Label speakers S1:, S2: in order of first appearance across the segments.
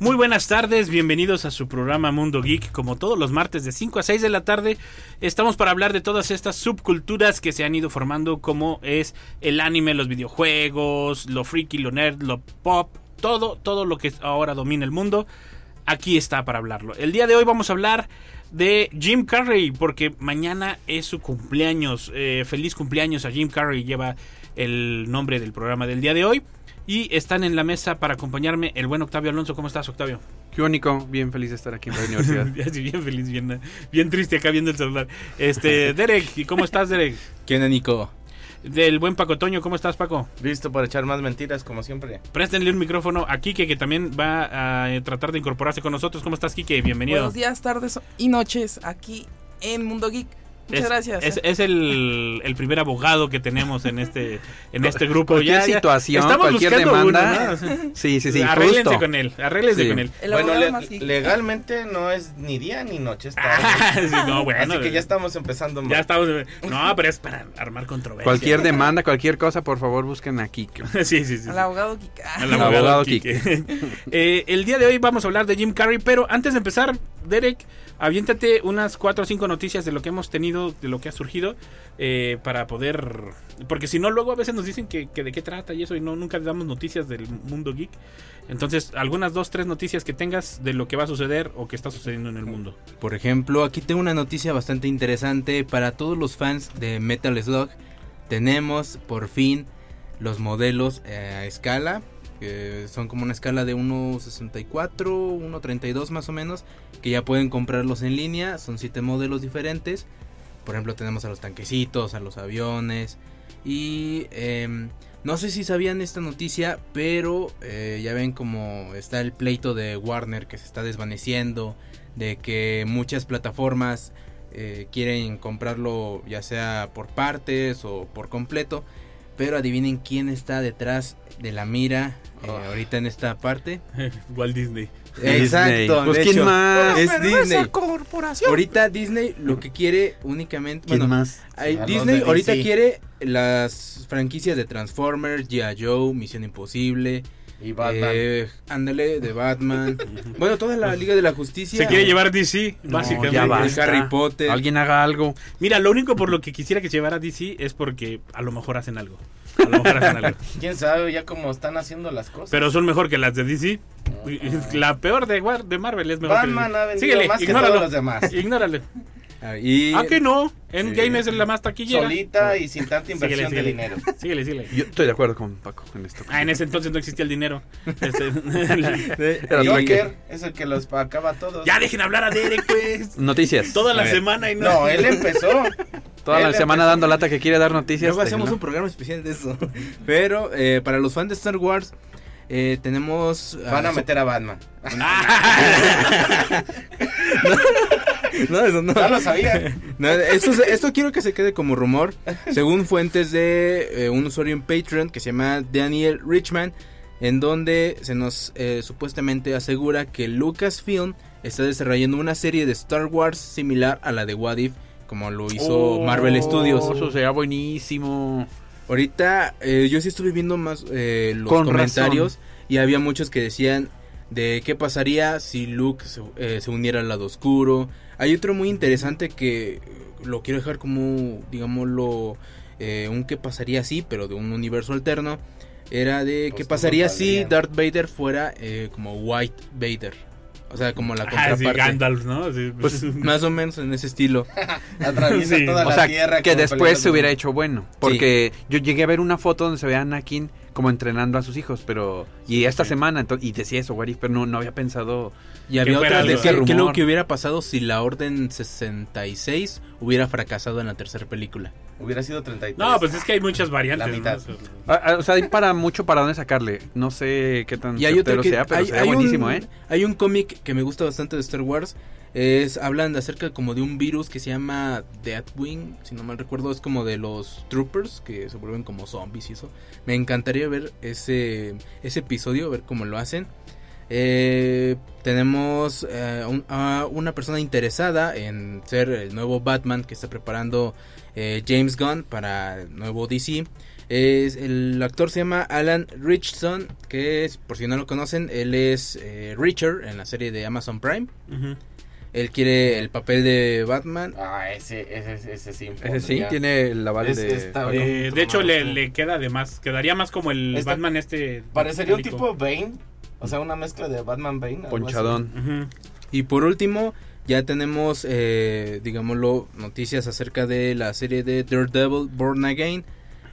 S1: Muy buenas tardes, bienvenidos a su programa Mundo Geek. Como todos los martes de 5 a 6 de la tarde, estamos para hablar de todas estas subculturas que se han ido formando, como es el anime, los videojuegos, lo freaky, lo nerd, lo pop, todo, todo lo que ahora domina el mundo. Aquí está para hablarlo. El día de hoy vamos a hablar de Jim Carrey, porque mañana es su cumpleaños. Eh, feliz cumpleaños a Jim Carrey, lleva el nombre del programa del día de hoy. Y están en la mesa para acompañarme el buen Octavio Alonso. ¿Cómo estás, Octavio?
S2: Qué único, bien feliz de estar aquí en la universidad.
S1: bien feliz, bien, bien triste acá viendo el celular. Este, Derek, ¿y cómo estás, Derek?
S3: ¿Quién es Nico?
S1: Del buen Paco Toño, ¿cómo estás, Paco?
S3: Listo para echar más mentiras, como siempre.
S1: Préstenle un micrófono a Kike, que también va a tratar de incorporarse con nosotros. ¿Cómo estás, Kike? Bienvenido.
S4: Buenos días, tardes y noches aquí en Mundo Geek. Muchas
S1: es,
S4: gracias.
S1: Es, es el, el, primer abogado que tenemos en este en este grupo.
S2: Cualquier
S1: ya,
S2: situación,
S1: estamos
S2: cualquier demanda.
S1: Uno, ¿no?
S2: Sí, sí, sí.
S1: Arréglense
S2: justo.
S1: con él, arréglense
S2: Sí.
S1: con él.
S4: El
S3: bueno, le- legalmente no es ni día ni noche. Está
S1: Ah, sí, no, bueno,
S3: Así que ya estamos empezando mal.
S1: ya estamos. No, pero es para armar controversia.
S2: Cualquier demanda, cualquier cosa, por favor, busquen aquí.
S1: sí, sí, sí.
S4: Al abogado. Ah,
S1: Al abogado Quique. Eh, el día de hoy vamos a hablar de Jim Carrey, pero antes de empezar, Derek, aviéntate unas cuatro o cinco noticias de lo que hemos tenido, de lo que ha surgido, eh, para poder... Porque si no, luego a veces nos dicen que, de qué trata y eso, y no nunca damos noticias del mundo geek. Entonces, algunas dos, tres noticias que tengas de lo que va a suceder o que está sucediendo en el mundo.
S5: Por ejemplo, aquí tengo una noticia bastante interesante para todos los fans de Metal Slug. Tenemos por fin los modelos eh, a escala, que son como una escala de 1.64, 1.32 más o menos, que ya pueden comprarlos en línea. Son siete modelos diferentes. Por ejemplo, tenemos a los tanquecitos, a los aviones. Y em, no sé si sabían esta noticia, pero eh, ya ven como está el pleito de Warner que se está desvaneciendo, de que muchas plataformas eh, quieren comprarlo ya sea por partes o por completo. Pero adivinen quién está detrás de la mira eh,
S3: Ah.
S5: ahorita en esta parte.
S1: Walt Disney.
S5: Exacto.
S2: Pues quién
S5: hecho,
S2: más.
S5: Es Disney.
S4: esa corporación.
S5: Ahorita Disney lo que quiere únicamente...
S2: ¿Quién
S5: bueno,
S2: más?
S5: hay- Disney ahorita
S3: DC.
S5: quiere las franquicias de Transformers, G.I. Joe, Misión Imposible,
S3: Y Batman.
S5: eh, ándale, de Batman. bueno, toda la Liga de la Justicia.
S1: Se quiere llevar DC,
S2: No,
S1: básicamente.
S2: ya basta.
S5: Harry Potter.
S2: Alguien haga algo.
S1: Mira, lo único por lo que quisiera que se llevara DC es porque a lo mejor hacen algo. A lo mejor hacen algo.
S3: ¿Quién sabe ya cómo están haciendo las cosas?
S1: Pero son mejor que las de DC. La peor de, War- de Marvel es mejor
S3: Batman
S1: que
S3: ha vendido
S1: Síguele,
S3: más que
S1: ignóralo.
S3: todos los demás.
S1: Ignórale.
S5: Ah, y
S1: Ah, que no. Endgame
S5: Sí.
S1: es la más taquillera.
S3: Solita y sin tanta
S1: Síguele,
S3: inversión de
S1: síguele.
S3: dinero.
S1: Síguele, síguele.
S2: Yo estoy de acuerdo con Paco en esto.
S1: Ah, en ese entonces no existía el dinero. Este,
S3: Joker es el que los acaba a todos.
S1: ya dejen hablar a Derek, pues.
S2: Noticias.
S1: Toda la semana y no.
S3: No, él empezó.
S2: Toda la semana
S3: empezó.
S2: dando lata que quiere dar noticias.
S5: luego hacemos un programa especial de eso. Pero eh, para los fans de Star Wars, eh, tenemos...
S3: Van a
S5: ah,
S3: meter a Batman.
S5: No, eso no.
S3: Ya lo sabía.
S5: No, esto, se- esto quiero que se quede como rumor. Según fuentes de eh, un usuario en Patreon que se llama Daniel Richman, en donde se nos eh, supuestamente asegura que Lucasfilm está desarrollando una serie de Star Wars similar a la de What If, como lo hizo
S2: Oh,
S5: Marvel Studios.
S2: Eso sería buenísimo.
S5: Ahorita eh, yo sí estuve viendo más eh, los
S2: Con
S5: comentarios y había muchos que decían de qué pasaría si Luke se, eh, se uniera al lado oscuro. Hay otro muy interesante que lo quiero dejar como, digámoslo, eh, un qué pasaría si, pero de un universo alterno. Era de qué pasaría si. Darth Vader fuera eh, como White Vader. O sea, como la
S1: Ah, sí,
S5: contraparte.
S1: Gandalf, ¿no? Sí,
S5: Pues más o menos en ese estilo.
S3: Atraviesa
S1: Sí.
S3: toda
S2: O
S3: la
S2: sea,
S3: tierra.
S2: que después se hubiera hecho bueno. Porque yo llegué a ver una foto donde se ve a Anakin como entrenando a sus hijos, pero... Y esta
S1: Sí.
S2: semana, y decía eso, What If, pero no, no había pensado...
S5: Y había otra de que, que lo que hubiera pasado si la Orden 66 hubiera fracasado en la tercera película.
S3: Hubiera sido 33.
S1: No, pues es que hay muchas variantes.
S3: La mitad.
S1: ¿no?
S2: Ah, ah, o sea, hay para mucho para dónde sacarle. No sé qué tan
S5: Y hay otro
S2: certero
S5: que
S2: sea, pero
S5: hay,
S2: sería
S5: hay
S2: buenísimo,
S5: un,
S2: ¿eh?
S5: Hay un cómic que me gusta bastante de Star Wars. Es hablan acerca como de un virus que se llama Deathwing, si no mal recuerdo, es como de los troopers que se vuelven como zombies y eso. Me encantaría ver ese ese episodio, ver cómo lo hacen. Eh, tenemos eh, un- a una persona interesada en ser el nuevo Batman que está preparando eh, James Gunn para el nuevo DC. Es, el actor se llama Alan Richardson, que es, por si no lo conocen, él es eh, Richard en la serie de Amazon Prime. Él quiere el papel de Batman.
S3: Ah, ese, ese, ese sí.
S2: Ese sí, tiene el aval
S3: Es-
S2: de...
S3: está-
S1: Eh, de hecho, le, le queda de más. Quedaría más como el Batman este.
S3: Parecería un tipo Bane. O sea, una mezcla de Batman Bane.
S2: Ponchadón.
S5: Y por último, ya tenemos, eh, digámoslo, noticias acerca de la serie de Daredevil Born Again,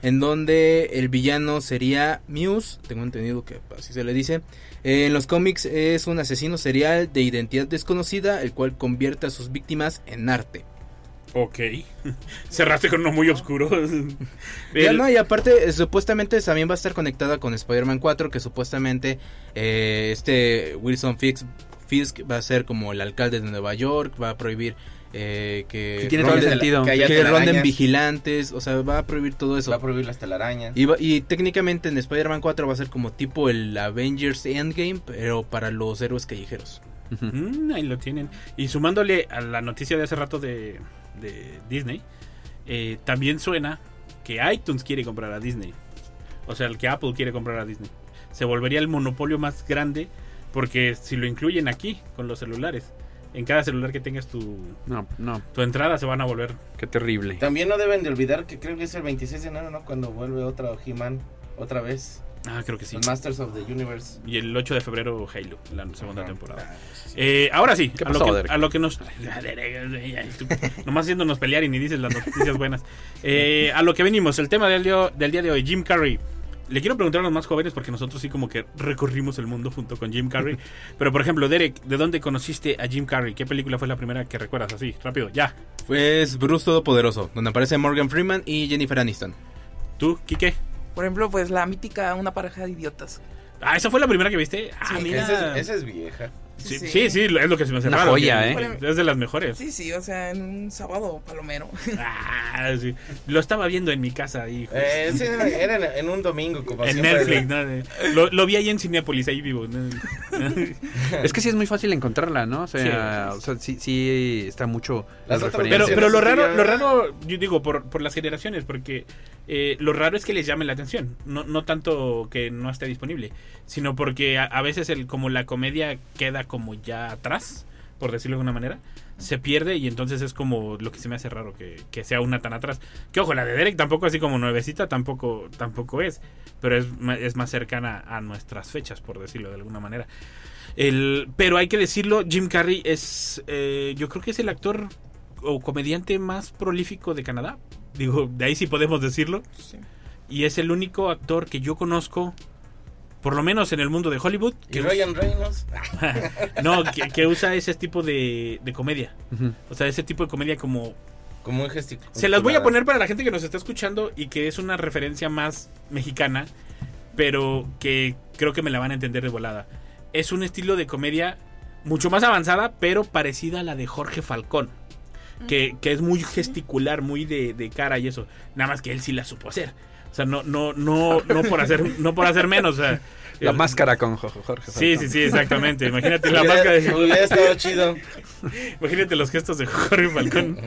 S5: en donde el villano sería Muse, tengo entendido que así se le dice. Eh, en los cómics es un asesino serial de identidad desconocida, el cual convierte a sus víctimas en arte.
S1: Ok. Cerraste con uno muy oscuro.
S5: Ya no, y aparte, eh, supuestamente también va a estar conectada con Spider-Man 4, que supuestamente eh, este Wilson Fisk, Fisk va a ser como el alcalde de Nueva York, va a prohibir eh, que,
S2: Sí, tiene todo el
S5: ronden-
S2: sentido.
S3: que
S5: ronden vigilantes, o sea, va a prohibir todo eso.
S3: Va a prohibir las telarañas.
S5: Y, va- y técnicamente en Spider-Man 4 va a ser como tipo el Avengers Endgame, pero para los héroes callejeros.
S1: Mm, ahí lo tienen. Y sumándole a la noticia de hace rato de, de Disney, eh, también suena que iTunes quiere comprar a Disney. O sea, el que Apple quiere comprar a Disney. Se volvería el monopolio más grande porque si lo incluyen aquí con los celulares, en cada celular que tengas tu,
S2: No, no,
S1: tu entrada se van a volver.
S2: qué terrible.
S3: También no deben de olvidar que creo que es el 26 de enero, ¿no? Cuando vuelve otra He-Man, otra vez.
S1: Ah, creo que sí.
S3: Los Masters of the Universe.
S1: Y el 8 de febrero Halo, la segunda
S3: Ajá.
S1: temporada.
S3: Ah.
S1: Eh, ahora sí,
S2: ¿Qué
S1: a, lo
S2: pasó,
S1: que,
S2: Derek?
S1: a lo que nos... Nomás haciéndonos pelear y ni dices las noticias buenas. Eh, a lo que venimos, el tema del día, del día de hoy, Jim Carrey. Le quiero preguntar a los más jóvenes porque nosotros sí como que recorrimos el mundo junto con Jim Carrey. Pero por ejemplo, Derek, ¿de dónde conociste a Jim Carrey? ¿Qué película fue la primera que recuerdas así? Rápido, ya.
S5: Pues Bruce Todopoderoso, donde aparece Morgan Freeman y Jennifer Aniston.
S1: ¿Tú, Quique?
S4: Por ejemplo, pues la mítica Una pareja de idiotas.
S1: Ah, ¿esa fue la primera que viste? Ah,
S4: Sí.
S1: mira.
S3: Esa es, esa es vieja.
S1: Sí,
S4: Sí,
S1: sí, es lo que se me hace
S2: Una
S1: raro,
S2: joya,
S1: que-
S2: ¿eh?
S1: Es de las mejores.
S4: Sí, sí, o sea, en un sábado palomero.
S1: Ah, sí. Lo estaba viendo en mi casa ahí.
S3: Eh, sí, era en, en un domingo, como
S1: en. Netflix, ¿no? Lo, lo vi ahí en Cinepolis, ahí vivo. ¿no?
S2: Es que sí es muy fácil encontrarla, ¿no? O sea,
S1: Sí.
S2: o sea, sí, sí está mucho
S3: Las
S1: Pero, pero lo raro, lo raro, yo digo, por, por las generaciones, porque eh, lo raro es que les llame la atención. No, no tanto que no esté disponible, sino porque a, veces el, como la comedia queda como ya atrás, por decirlo de alguna manera, se pierde y entonces es como lo que se me hace raro que, que sea una tan atrás. Que ojo, la de Derek tampoco así como nuevecita, tampoco, tampoco es, pero es, es más cercana a nuestras fechas, por decirlo de alguna manera. El, pero hay que decirlo, Jim Carrey es, eh, yo creo que es el actor o comediante más prolífico de Canadá. Digo, de ahí sí podemos decirlo.
S4: Sí.
S1: Y es el único actor que yo conozco, por lo menos en el mundo de Hollywood,
S3: Y
S1: que,
S3: Ryan Reynolds.
S1: no, que, que usa ese tipo de, de comedia. O sea, ese tipo de comedia como...
S3: Como un gestico.
S1: Se las voy a poner para la gente que nos está escuchando y que es una referencia más mexicana, pero que creo que me la van a entender de volada. Es un estilo de comedia mucho más avanzada, pero parecida a la de Jorge Falcón. Que, que es muy gesticular, muy de, de cara y eso. Nada más que él sí la supo hacer. O sea, no, no, no, no por hacer, no por hacer menos. o sea,
S2: La
S1: el-
S2: máscara con Jo- Jorge.
S1: Sí,
S2: Falcón.
S1: sí, sí, exactamente. Imagínate la máscara de,
S3: Hubiera estado chido.
S1: imagínate los gestos de Jorge Falcón.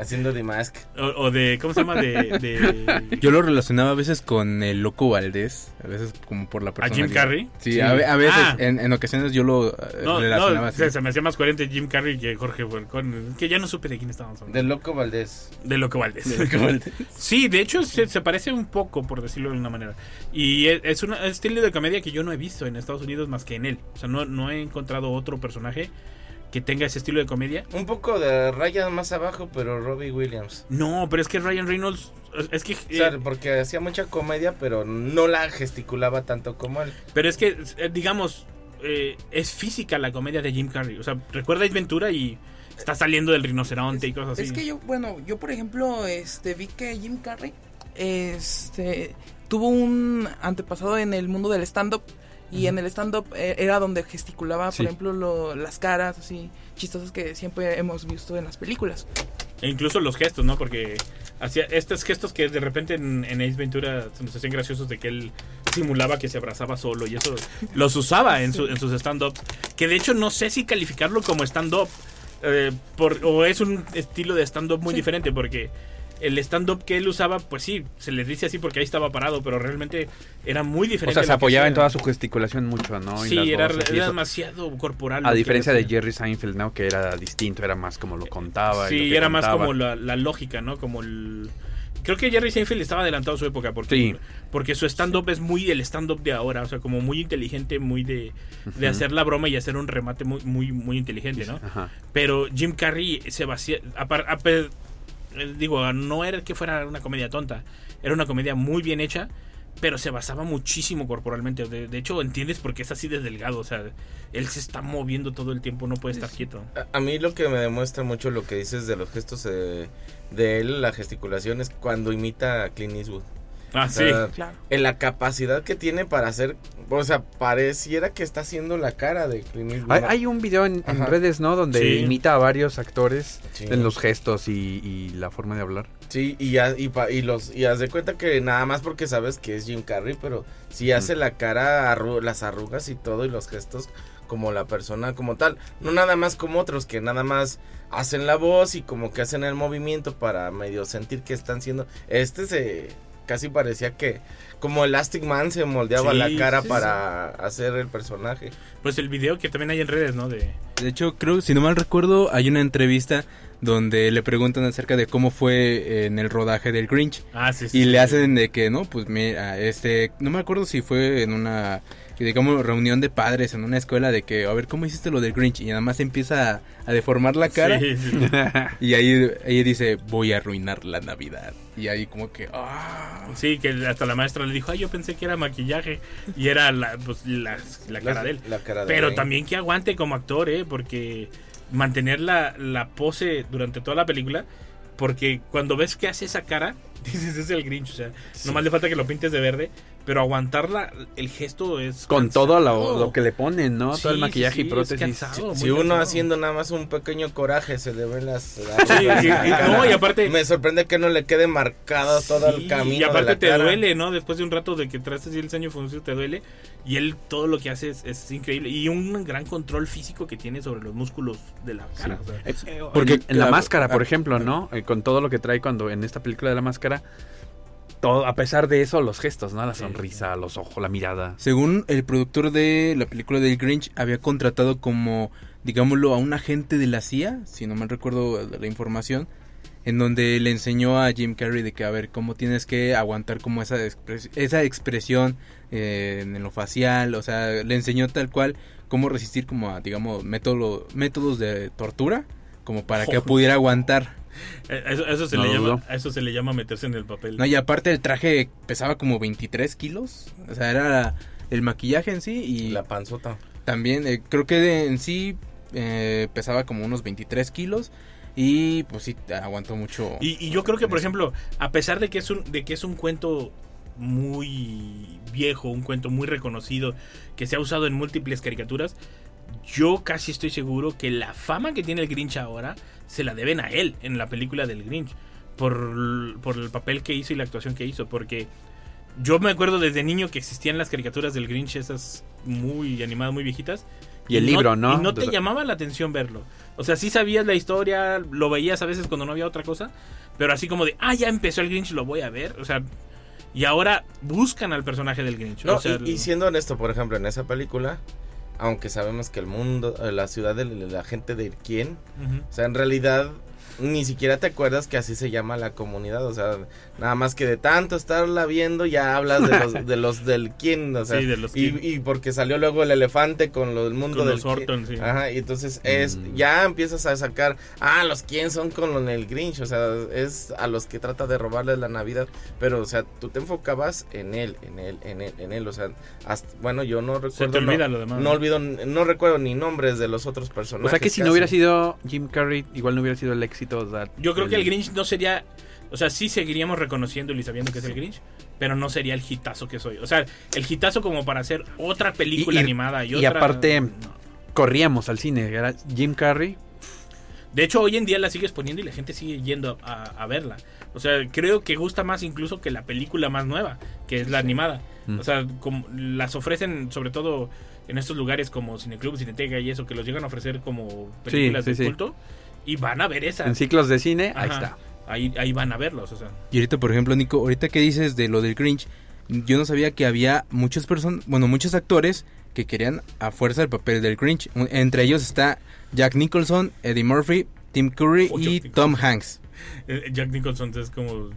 S3: Haciendo de mask.
S1: O, o de, ¿cómo se llama? De, de-
S5: Yo lo relacionaba a veces con el Loco Valdés, a veces como por la
S1: ¿A
S5: persona.
S1: Jim Carrey?
S5: Sí,
S2: Sí.
S5: A, ve- a veces,
S1: Ah.
S5: en, en ocasiones yo lo eh,
S1: No,
S5: relacionaba
S1: no
S5: así.
S1: se, se me hacía más coherente Jim Carrey que Jorge Falcón. Que ya no supe de quién estábamos hablando.
S3: Del Loco Valdés.
S1: De Loco Valdés.
S5: De Loco Valdés.
S1: Sí, de hecho se, se parece un poco, por decirlo de una manera. Y es, es un estilo de comedia que yo no he visto en Estados Unidos más que en él. O sea, no, no he encontrado otro personaje que tenga ese estilo de comedia.
S3: Un poco de raya más abajo, pero Robbie Williams.
S1: No, pero es que Ryan Reynolds... Es que...
S3: O sea, porque hacía mucha comedia, pero no la gesticulaba tanto como él.
S1: Pero es que, eh, digamos, eh, es física la comedia de Jim Carrey. O sea, recuerda Ace Ventura y está saliendo del rinoceronte y cosas así.
S4: Es que yo, bueno, yo por ejemplo, este, vi que Jim Carrey, este, tuvo un antepasado en el mundo del stand-up. Y en el stand-up eh, era donde gesticulaba,
S2: Sí.
S4: por ejemplo, lo- las caras así chistosas que siempre hemos visto en las películas.
S1: E incluso los gestos, ¿no? Porque hacía estos gestos que de repente en, en Ace Ventura se nos hacían graciosos de que él simulaba que se abrazaba solo y eso los usaba en, su- en sus stand-up. Que de hecho no sé si calificarlo como stand-up eh, por- o es un estilo de stand-up muy diferente porque el stand-up que él usaba, pues sí, se les dice así porque ahí estaba parado, pero realmente era muy
S2: O
S1: diferente.
S2: sea,
S1: a
S2: se apoyaba en toda su gesticulación mucho, ¿no? Y
S1: Sí, era, demasiado corporal.
S2: A diferencia de. Jerry Seinfeld, ¿no? Que era distinto, era más como lo contaba. y lo
S1: Sí, era más como la, la lógica, ¿no? Como el... Creo que Jerry Seinfeld estaba adelantado a su época porque,
S2: Sí.
S1: porque su stand-up es muy el stand-up de ahora, o sea, como muy inteligente, muy de, de hacer la broma y hacer un remate muy muy muy inteligente, ¿no?
S2: Ajá.
S1: Pero Jim Carrey se vacía... digo, no era que fuera una comedia tonta, era una comedia muy bien hecha, pero se basaba muchísimo corporalmente. De, de hecho, entiendes por qué es así de delgado, o sea, él se está moviendo todo el tiempo, no puede estar quieto.
S3: A, a mí lo que me demuestra mucho lo que dices de los gestos eh, de él, la gesticulación, es cuando imita a Clint Eastwood.
S1: Ah,
S3: O sea,
S1: sí.
S4: Claro.
S3: En la capacidad que tiene para hacer, o sea, pareciera que está haciendo la cara de Clint Eastwood.
S2: Hay, un video en, redes, ¿no? Donde
S1: Sí.
S2: imita a varios actores
S3: Sí.
S2: en los gestos y, y la forma de hablar.
S3: Sí, y, ya- y, pa- y los y haz de cuenta que nada más porque sabes que es Jim Carrey, pero si hace la cara, arru- las arrugas y todo y los gestos como la persona como tal, no nada más como otros que nada más hacen la voz y como que hacen el movimiento para medio sentir que están siendo este se casi parecía que como Elastic Man se moldeaba
S1: Sí,
S3: la cara
S1: sí,
S3: para hacer el personaje.
S1: Pues el video que también hay en redes, ¿no? De...
S5: De hecho, creo, si no mal recuerdo, hay una entrevista donde le preguntan acerca de cómo fue en el rodaje del Grinch.
S1: Ah, sí, sí.
S5: Y
S1: sí,
S5: le
S1: sí.
S5: hacen de que, no, pues mira, este, no me acuerdo si fue en una, digamos, reunión de padres en una escuela de que, a ver, ¿cómo hiciste lo del Grinch? Y nada más empieza a, a deformar la cara.
S1: Sí, sí.
S5: Y ahí ella dice, voy a arruinar la Navidad. Y ahí como que, ah.
S1: Sí, que hasta la maestra le dijo, ay, yo pensé que era maquillaje. Y era la, pues, la, la cara
S3: La-
S1: de él.
S3: la cara de
S1: Pero
S3: él.
S1: también que aguante como actor, ¿eh? Porque mantener la, la pose durante toda la película. Porque cuando ves que hace esa cara, dices, es el Grinch. O sea, nomás le falta que lo pintes de verde. Pero aguantarla, el gesto es.
S2: Con
S1: cansado.
S2: todo lo, lo que le ponen, ¿no?
S1: Sí,
S2: todo el maquillaje
S1: sí,
S2: y
S1: es
S2: prótesis.
S1: cansado,
S3: Si uno
S1: cansado.
S3: haciendo nada más un pequeño coraje se le ven las, las la
S1: no, y aparte-
S3: me sorprende que no le quede marcado todo el camino
S1: Y aparte
S3: de la
S1: te
S3: cara.
S1: duele, ¿no? Después de un rato de que traes así el ceño fruncido te duele. Y él todo lo que hace es, es increíble. Y un gran control físico que tiene sobre los músculos de la cara. o sea,
S2: Eh,
S1: eh,
S2: Porque en la máscara, por
S5: ah,
S2: ejemplo, ¿no? Eh, con todo lo que trae cuando en esta película de la máscara, todo, a pesar de eso, los gestos, ¿no? La
S1: Sí.
S2: sonrisa, los ojos, la mirada.
S5: Según el productor de la película del Grinch, había contratado como, digámoslo, a un agente de la CIA, si no mal recuerdo la información, en donde le enseñó a Jim Carrey de que, a ver, cómo tienes que aguantar como esa, expres- esa expresión eh, en lo facial, o sea, le enseñó tal cual cómo resistir como a, digamos, método, métodos de tortura, como para que pudiera aguantar.
S1: eso, eso se
S2: No
S1: le llama, eso se le llama meterse en el papel.
S5: No, y aparte el traje pesaba como 23 kilos, o sea, era el maquillaje en sí y...
S3: La panzota.
S5: También eh, creo que de- en sí eh, pesaba como unos 23 kilos y pues sí aguantó mucho.
S1: Y, y yo creo que, por
S5: eso.
S1: ejemplo, a pesar de que es un, de que es un cuento muy viejo, un cuento muy reconocido, que se ha usado en múltiples caricaturas, yo casi estoy seguro que la fama que tiene el Grinch ahora se la deben a él en la película del Grinch. Por, por el papel que hizo y la actuación que hizo. Porque yo me acuerdo desde niño que existían las caricaturas del Grinch, esas muy animadas, muy viejitas.
S2: Y el libro, ¿no?
S1: Y no te llamaba la atención verlo. O sea, sí sabías la historia, lo veías a veces cuando no había otra cosa, pero así como de, ah, ya empezó el Grinch, lo voy a ver. O sea, y ahora buscan al personaje del Grinch.
S3: No,
S1: o sea,
S3: y, y siendo honesto, por ejemplo, en esa película, aunque sabemos que el mundo, eh, la ciudad de la gente de Irquien, o sea, en realidad ni siquiera te acuerdas que así se llama la comunidad, o sea, nada más que de tanto estarla viendo ya hablas de los, de los del quién, o sea,
S1: Sí, de los
S3: y, y porque salió luego el elefante con lo del mundo
S1: Con
S3: del
S1: los
S3: quién.
S1: Orton, sí.
S3: Ajá, y entonces es,
S2: Mm.
S3: ya empiezas a sacar, ah, los quién son con lo del Grinch, o sea, es a los que trata de robarles la Navidad, pero, o sea, tú te enfocabas en él, en él, en él, en él, o sea, hasta, bueno, yo no recuerdo.
S1: te olvida
S3: no,
S1: lo demás,
S3: No
S1: ¿no?
S3: olvido, no recuerdo ni nombres de los otros personajes.
S2: O sea que si no hubiera sido Jim Carrey, igual no hubiera sido el éxito. o sea,
S1: Yo creo que el Grinch no sería. O sea, sí seguiríamos reconociéndolo y sabiendo que es el Grinch, pero no sería el hitazo que soy. O sea, el hitazo como para hacer otra película
S2: Y- y-
S1: animada y,
S2: y
S1: otra.
S2: aparte-
S1: no.
S2: Corríamos al cine. Era Jim Carrey.
S1: De hecho, hoy en día la sigues poniendo y la gente sigue yendo a, a verla. O sea, creo que gusta más incluso que la película más nueva, que es la animada.
S2: Mm.
S1: O sea, como las ofrecen sobre todo en estos lugares como Cineclub, Cineteca y eso, que los llegan a ofrecer como películas
S2: sí,
S1: de
S2: sí.
S1: culto. Y van a ver esa.
S2: En ciclos de cine, ahí está.
S1: Ahí, ahí van a verlos, o sea.
S5: Y ahorita, por ejemplo, Nico, ahorita que dices de lo del Grinch, yo no sabía que había muchas personas, bueno, muchos actores que querían a fuerza el papel del Grinch. Un- Entre ellos está Jack Nicholson, Eddie Murphy, Tim Curry
S1: Oh,
S5: y Tom Hanks.
S1: Eh, Jack Nicholson es como.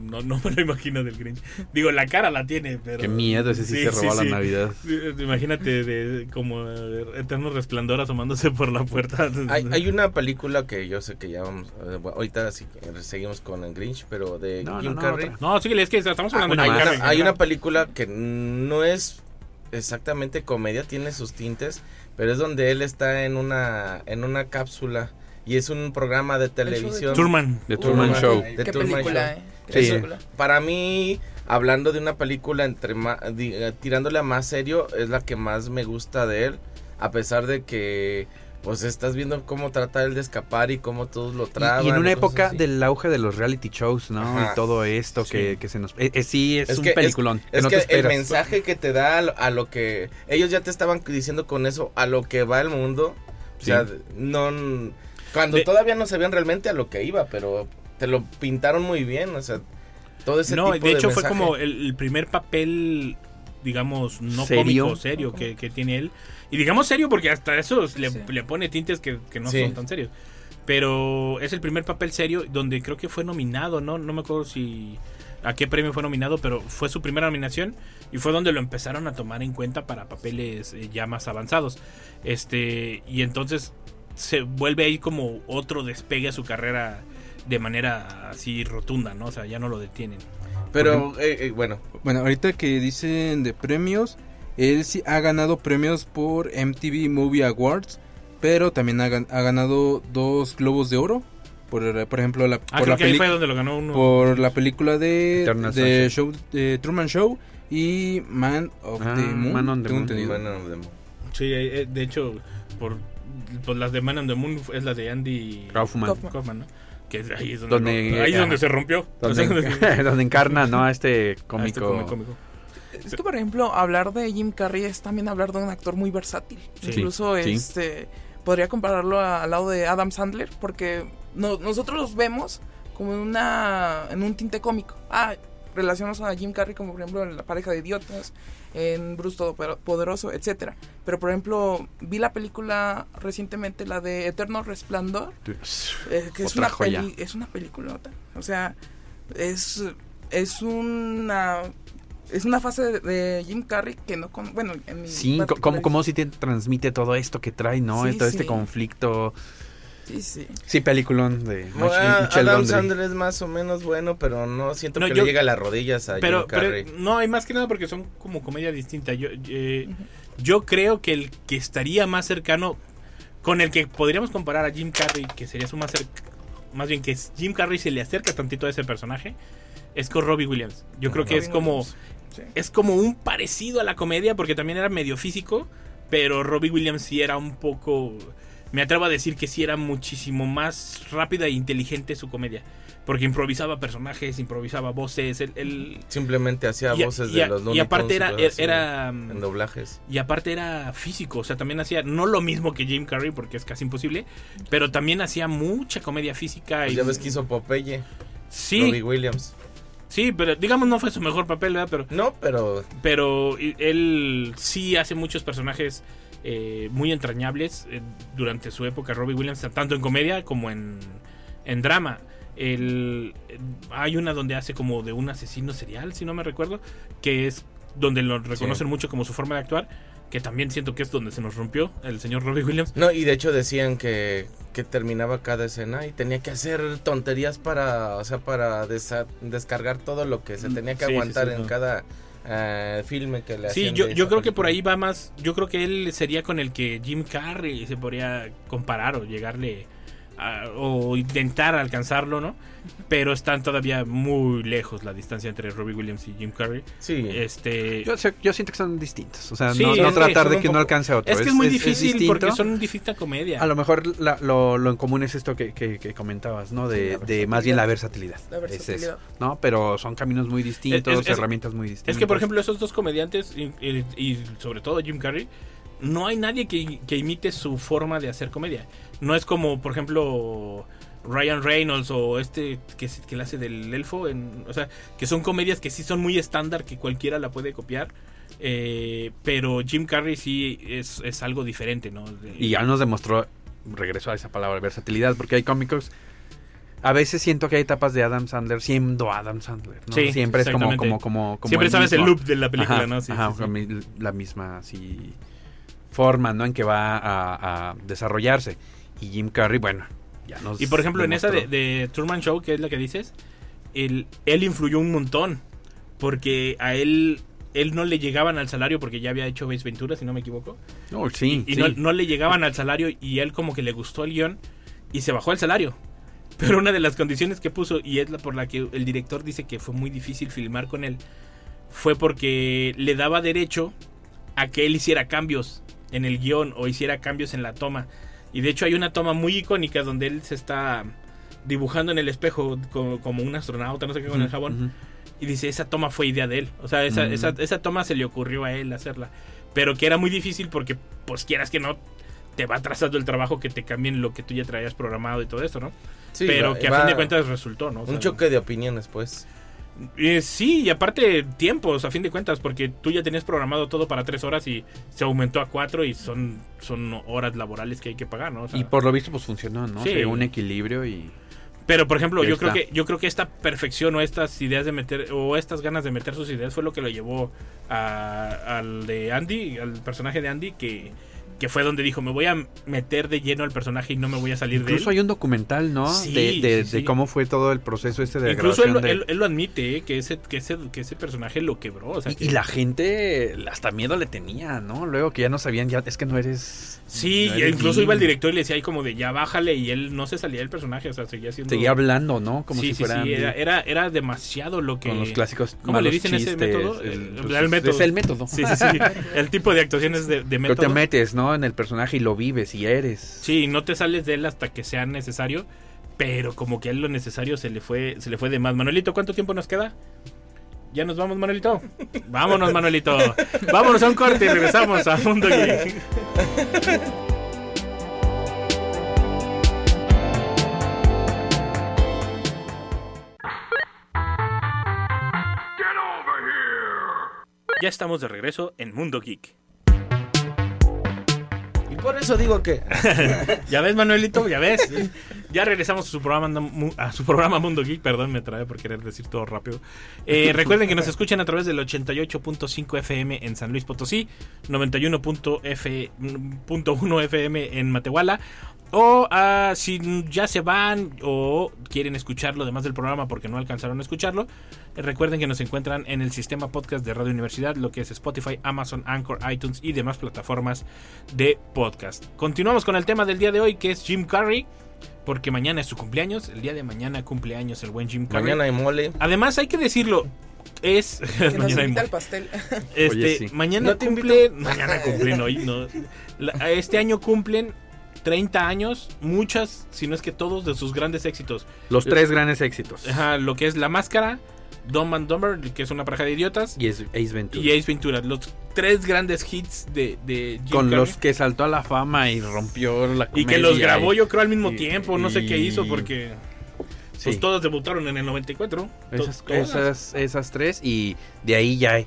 S1: No, no me lo imagino del Grinch. Digo, la cara la tiene, pero.
S2: Qué miedo, ese sí se robó la Navidad.
S1: Eh, Imagínate de, como eh, eterno resplandor asomándose por la puerta.
S3: Hay, hay una película que yo sé que ya vamos, bueno, ahorita sí que seguimos con el Grinch, pero de
S2: No,
S3: Jim
S2: no, no,
S3: Carrey.
S2: otra.
S1: No, sí, es que estamos hablando de Jim. Carrey.
S3: Hay una película que no es exactamente comedia, tiene sus tintes, pero es donde él está en una en una cápsula y es un programa de televisión.
S1: Turman.
S2: The Truman
S3: Truman.
S2: Show.
S3: The
S4: película,
S3: Show.
S4: eh.
S2: Sí.
S3: Para mí, hablando de una película entre eh, tirándole a más serio, es la que más me gusta de él, a pesar de que pues estás viendo cómo trata él de escapar y cómo todos lo
S2: Y-
S3: traban.
S2: Y, en una época
S3: así.
S2: del auge de los reality shows, ¿no?
S3: Ajá.
S2: Y todo esto que,
S1: Sí.
S2: que se nos... eh, eh, sí, es,
S3: Es
S2: un
S3: que- es-
S2: peliculón. que
S3: Es
S2: no
S3: que el mensaje que te da a lo, a lo que ellos ya te estaban diciendo con eso, a lo que va el mundo, o
S2: Sí.
S3: sea, no cuando
S1: De-
S3: todavía no sabían realmente a lo que iba, pero te lo pintaron muy bien, o sea, todo ese
S1: No,
S3: tipo
S1: de hecho fue como el, el primer papel, digamos, no
S2: ¿Serio?
S1: cómico, serio que, que tiene él. Y digamos serio porque hasta eso le,
S4: Sí.
S1: le pone tintes que, que no
S3: Sí.
S1: son tan serios. Pero es el primer papel serio donde creo que fue nominado, ¿no? No me acuerdo si a qué premio fue nominado, pero fue su primera nominación y fue donde lo empezaron a tomar en cuenta para papeles eh, ya más avanzados. Este, y entonces se vuelve ahí como otro despegue a su carrera de manera así rotunda, ¿no? O sea, ya no lo detienen.
S3: Pero eh, eh, bueno,
S5: Bueno, ahorita que dicen de premios, él sí ha ganado premios por MTV Movie Awards, pero también ha, gan- ha ganado dos Globos de Oro. Por, por ejemplo, la,
S1: Ah,
S5: por, la
S1: donde lo ganó uno.
S5: por la película de, de show, de Truman Show y Man of
S2: Ah,
S5: the Moon.
S2: Man on the Moon.
S5: entendido.
S3: bueno, de-
S1: Sí, eh, eh, de hecho, por, por las de Man on the Moon es la de Andy
S2: Kaufman.
S4: Kaufman.
S1: Kaufman, ¿no? Que es- ahí es donde, ahí es donde se rompió.
S2: Donde, donde encarna, ¿no? A este cómico.
S1: este cómico, cómico.
S4: Es que, por ejemplo, hablar de Jim Carrey es también hablar de un actor muy versátil.
S1: Sí.
S4: Incluso,
S2: Sí.
S4: este, podría compararlo a- al lado de Adam Sandler, porque no- nosotros los vemos como en, una, en un tinte cómico. Ah, relacionamos a Jim Carrey como, por ejemplo, en La pareja de idiotas, en Bruce Todopoderoso, etcétera. Pero, por ejemplo, vi la película recientemente, la de Eterno Resplandor, eh, que es una, peli, es una peliculota. O sea, es, es una es una fase de, de Jim Carrey que no con, bueno, en mi
S2: Sí,
S4: particular-
S2: como si te transmite todo esto que trae, ¿no?
S4: Sí,
S2: todo este conflicto.
S4: Sí, sí.
S2: Sí, peliculón de
S3: Bueno, Adam. Sandler es más o menos bueno, pero no siento
S1: No,
S3: que
S1: yo-
S3: le llega a las rodillas a
S1: Pero,
S3: Jim Carrey.
S1: pero no, hay más que nada porque son como comedia distinta. Yo, eh, yo creo que el que estaría más cercano, con el que podríamos comparar a Jim Carrey, que sería su más cerca, más bien que Jim Carrey se le acerca tantito a ese personaje, es con Robbie Williams. Yo creo que
S4: Robin
S1: es como.
S4: Sí.
S1: es como un parecido a la comedia porque también era medio físico, pero Robbie Williams sí era un poco, me atrevo a decir que sí era muchísimo más rápida e inteligente su comedia. Porque improvisaba personajes, improvisaba voces, él- él
S3: Simplemente hacía
S1: y
S3: voces
S1: y
S3: de los
S1: y aparte era,
S3: en doblajes.
S1: y aparte era físico, o sea, también hacía no lo mismo que Jim Carrey porque es casi imposible, pero también hacía mucha comedia física
S3: Pues
S1: y
S3: ya ves que hizo Popeye,
S1: sí,
S3: Robbie Williams.
S1: sí, pero digamos no fue su mejor papel, ¿verdad? Pero
S3: No, pero
S1: pero él sí hace muchos personajes eh, muy entrañables eh, durante su época Robbie Williams tanto en comedia como en en drama. El, hay una donde hace como de un asesino serial, si no me recuerdo, que es donde lo reconocen mucho como su forma de actuar, que también siento que es donde se nos rompió el señor Robbie Williams.
S3: No, y de hecho decían que, que terminaba cada escena y tenía que hacer tonterías para, o sea, para desa- descargar todo lo que se tenía que
S1: sí,
S3: aguantar
S1: sí,
S3: en
S1: no.
S3: cada eh, filme que le
S1: Sí, yo, yo creo que por ahí va más. Yo creo que él sería con el que Jim Carrey se podría comparar o llegarle a- o intentar alcanzarlo, ¿no? Pero están todavía muy lejos la distancia entre Robbie Williams y Jim Carrey.
S3: Sí.
S1: Este.
S2: Yo, sé- yo siento que son distintos. O sea,
S1: Sí,
S2: no, no tratar de que uno
S1: poco-
S2: alcance a otro.
S1: Es que es muy difícil porque son distinta comedia.
S2: A lo mejor la- lo, lo en común es esto que, que- que comentabas, ¿no? De, de más bien la versatilidad.
S4: La
S2: Es
S4: versatilidad.
S2: eso, ¿no? Pero son caminos muy distintos,
S1: Es- es-
S2: herramientas muy distintas.
S1: Es que, por ejemplo, esos dos comediantes, y, y- y sobre todo Jim Carrey, no hay nadie que, que imite su forma de hacer comedia. No es como, por ejemplo, Ryan Reynolds o este que, que le hace del elfo. En, o sea, que son comedias que sí son muy estándar, que cualquiera la puede copiar. eh, pero Jim Carrey sí es, es algo diferente, ¿no? De-
S2: Y ya nos demostró, regreso a esa palabra, versatilidad, porque hay cómicos. A veces siento que hay etapas de Adam Sandler siendo Adam Sandler, ¿no?
S1: Sí,
S2: Siempre es como, como, como, como
S1: Siempre
S2: el
S1: sabes el loop de la película,
S2: Ajá,
S1: ¿no? Sí,
S2: ajá,
S1: sí,
S2: la misma así forma, ¿no? En que va a, a desarrollarse. Y Jim Carrey, bueno, ya nos
S1: Y por ejemplo, en esa de, Truman Show, que es la que dices, él, él influyó un montón. Porque a él, él no le llegaban al salario porque ya había hecho Base Ventura, si no me equivoco.
S2: No, sí,
S1: Y
S2: sí.
S1: no, no le llegaban al salario y él como que le gustó el guion y se bajó el salario. Pero una de las condiciones que puso, y es la por la que el director dice que fue muy difícil filmar con él, fue porque le daba derecho a que él hiciera cambios en el guion o hiciera cambios en la toma. Y de hecho hay una toma muy icónica donde él se está dibujando en el espejo como, como un astronauta, no sé qué, con el jabón. Y dice, esa toma fue idea de él. O sea, esa,
S2: Mm.
S1: esa, esa toma se le ocurrió a él hacerla. Pero que era muy difícil porque, pues quieras que no, te va atrasando el trabajo que te cambien lo que tú ya traías programado y todo eso, ¿no?
S3: Sí,
S1: Pero
S3: va-
S1: que a
S3: va-
S1: fin de cuentas resultó, ¿no? O
S3: Un choque de opiniones, pues.
S1: Eh, sí, y aparte tiempos, a fin de cuentas, porque tú ya tenías programado todo para tres horas y se aumentó a cuatro y son, son horas laborales que hay que pagar, ¿no? O sea,
S2: Y por lo visto, pues funcionó, ¿no?
S1: Sí.
S2: Un equilibrio y.
S1: Pero por ejemplo, yo creo que yo creo que esta perfección o estas ideas de meter o estas ganas de meter sus ideas fue lo que lo llevó a- al de Andy, al personaje de Andy que que fue donde dijo, me voy a meter de lleno al personaje y no me voy a salir de él.
S2: Incluso hay un documental, ¿no?
S1: Sí,
S2: de, de-
S1: sí,
S2: de
S1: sí.
S2: cómo fue todo el proceso este de
S1: Incluso él,
S2: de-
S1: él- él lo admite, eh, que ese, que ese, que ese personaje lo quebró. O sea,
S2: Y,
S1: que-
S2: y la gente hasta miedo le tenía, ¿no? Luego que ya no sabían, ya es que no eres.
S1: Sí,
S2: no
S1: y
S2: eres
S1: incluso iba el director y le decía ahí como de ya bájale y él no se salía del personaje, o sea, seguía siendo...
S2: Seguía hablando, ¿no? Como si fuera.
S1: sí, era, era, era demasiado lo que...
S2: Con los clásicos
S1: ¿Cómo le dicen ese método?
S2: el-
S1: El,
S2: pues,
S1: el método.
S2: es el método.
S1: Sí, sí, sí. El tipo de actuaciones de, de
S2: Pero
S1: método.
S2: te metes, ¿no? En el personaje y lo vives y eres.
S1: Sí, no te sales de él hasta que sea necesario, pero como que a él lo necesario se le fue, se le fue de más. Manuelito, ¿cuánto tiempo nos queda? Ya nos vamos, Manuelito. Vámonos, Manuelito. Vámonos a un corte y regresamos a Mundo Geek. Ya estamos de regreso en Mundo Geek.
S3: Por eso digo que.
S1: Ya ves, Manuelito, ya ves. Ya regresamos a su programa, a su programa Mundo Geek. Perdón, me trae por querer decir todo rápido. Eh, recuerden que nos escuchan a través del 88.5 FM en San Luis Potosí, 91.1 FM en Matehuala. O ah, si ya se van o quieren escuchar lo demás del programa porque no alcanzaron a escucharlo, eh, recuerden que nos encuentran en el sistema podcast de Radio Universidad, lo que es Spotify, Amazon, Anchor, iTunes y demás plataformas de podcast. Continuamos con el tema del día de hoy que es Jim Carrey, porque mañana es su cumpleaños, el día de mañana cumpleaños el buen Jim Carrey.
S3: Mañana hay mole.
S1: Además hay que decirlo, es
S4: Que nos
S1: mañana hay
S4: al
S1: mo-
S4: pastel.
S1: este,
S2: Oye, sí.
S1: mañana
S3: ¿No te
S1: cumple, mañana cumplen hoy, no. La- este año cumplen 30 años, muchas, si no es que todos de sus grandes éxitos.
S2: Los tres grandes éxitos.
S1: Ajá, lo que es La Máscara, Dumb and Dumber, que es una pareja de idiotas,
S2: Y es Ace Ventura.
S1: y Ace Ventura, los tres grandes hits de, de Jim
S2: Con
S1: Carrey.
S2: los que saltó a la fama y rompió la
S1: Y que los
S2: comedia
S1: grabó
S2: y-
S1: yo creo al mismo
S2: y-
S1: tiempo, no sé qué hizo porque
S2: Sí.
S1: pues todos debutaron en el 94. to-
S2: Esas, esas, esas tres y de ahí ya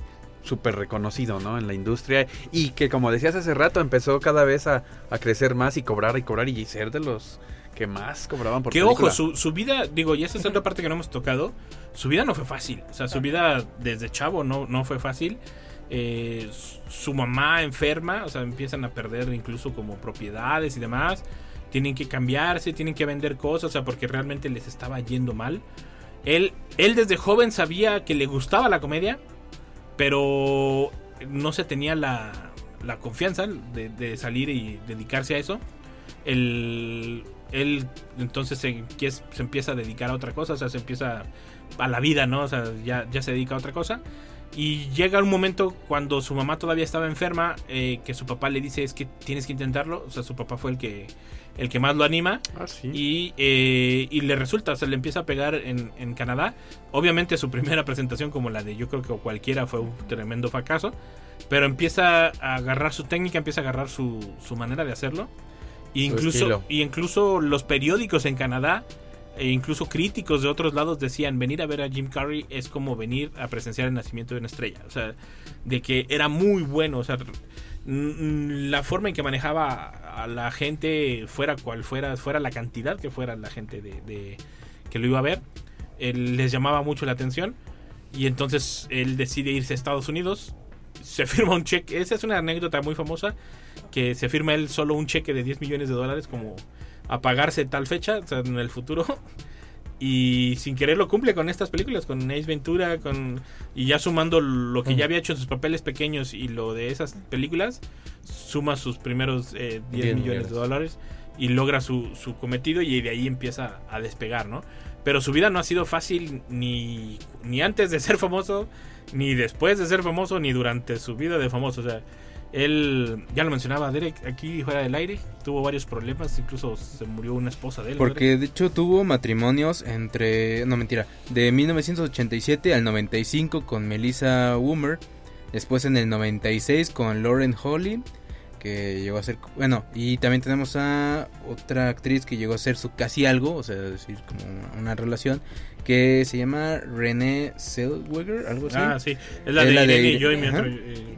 S2: súper reconocido, ¿no? En la industria y que como decías hace rato empezó cada vez a, a crecer más y cobrar y cobrar y ser de los que más cobraban por
S1: Que
S2: película.
S1: ojo, su, su vida, digo, y esa es otra parte que no hemos tocado, su vida no fue fácil. O sea, su vida desde chavo no, no fue fácil. Eh, su- su mamá enferma, o sea, empiezan a perder incluso como propiedades y demás. Tienen que cambiarse, tienen que vender cosas, o sea, porque realmente les estaba yendo mal. Él, él desde joven sabía que le gustaba la comedia, pero no se tenía la, la confianza de, de salir y dedicarse a eso. Él, entonces se, se empieza a dedicar a otra cosa, o sea, se empieza a la vida, ¿no? O sea, ya, ya se dedica a otra cosa. Y llega un momento cuando su mamá todavía estaba enferma, eh, que su papá le dice es que tienes que intentarlo. O sea, su papá fue el que, el que más lo anima.
S2: Ah, sí.
S1: Y, eh, y le resulta, o sea, le empieza a pegar en, en Canadá. Obviamente su primera presentación, como la de yo creo que cualquiera, fue un tremendo fracaso. Pero empieza a agarrar su técnica, empieza a agarrar su, su manera de hacerlo. E incluso, y incluso los periódicos en Canadá, e incluso críticos de otros lados decían, venir a ver a Jim Carrey es como venir a presenciar el nacimiento de una estrella. O sea, de que era muy bueno. O sea, la forma en que manejaba a la gente, fuera cual fuera, fuera la cantidad que fuera la gente de, de- que lo iba a ver, él les llamaba mucho la atención. Y entonces él decide irse a Estados Unidos. Se firma un cheque. Esa es una anécdota muy famosa. Que se firma él solo un cheque de 10 millones de dólares como a pagarse tal fecha, o sea, en el futuro. Y sin querer lo cumple con estas películas, con Ace Ventura, con y ya sumando lo que ya había hecho en sus papeles pequeños y lo de esas películas, suma sus primeros eh, 10
S3: 10
S1: millones
S3: millones.
S1: de dólares y logra su, su cometido y de ahí empieza a despegar, ¿no? Pero su vida no ha sido fácil ni, ni antes de ser famoso, ni después de ser famoso, ni durante su vida de famoso. O sea, él, ya lo mencionaba Derek aquí fuera del aire, tuvo varios problemas, incluso se murió una esposa de él.
S5: Porque de hecho tuvo matrimonios entre, no mentira, de 1987 al 95 con Melissa Woomer, después en el 96 con Lauren Holly, que llegó a ser, bueno, y también tenemos a otra actriz que llegó a ser su casi algo, o sea, decir, como una, relación, que se llama Renee Zellweger, algo así.
S1: Ah, sí, es la de Irene y yo y mi otro, eh,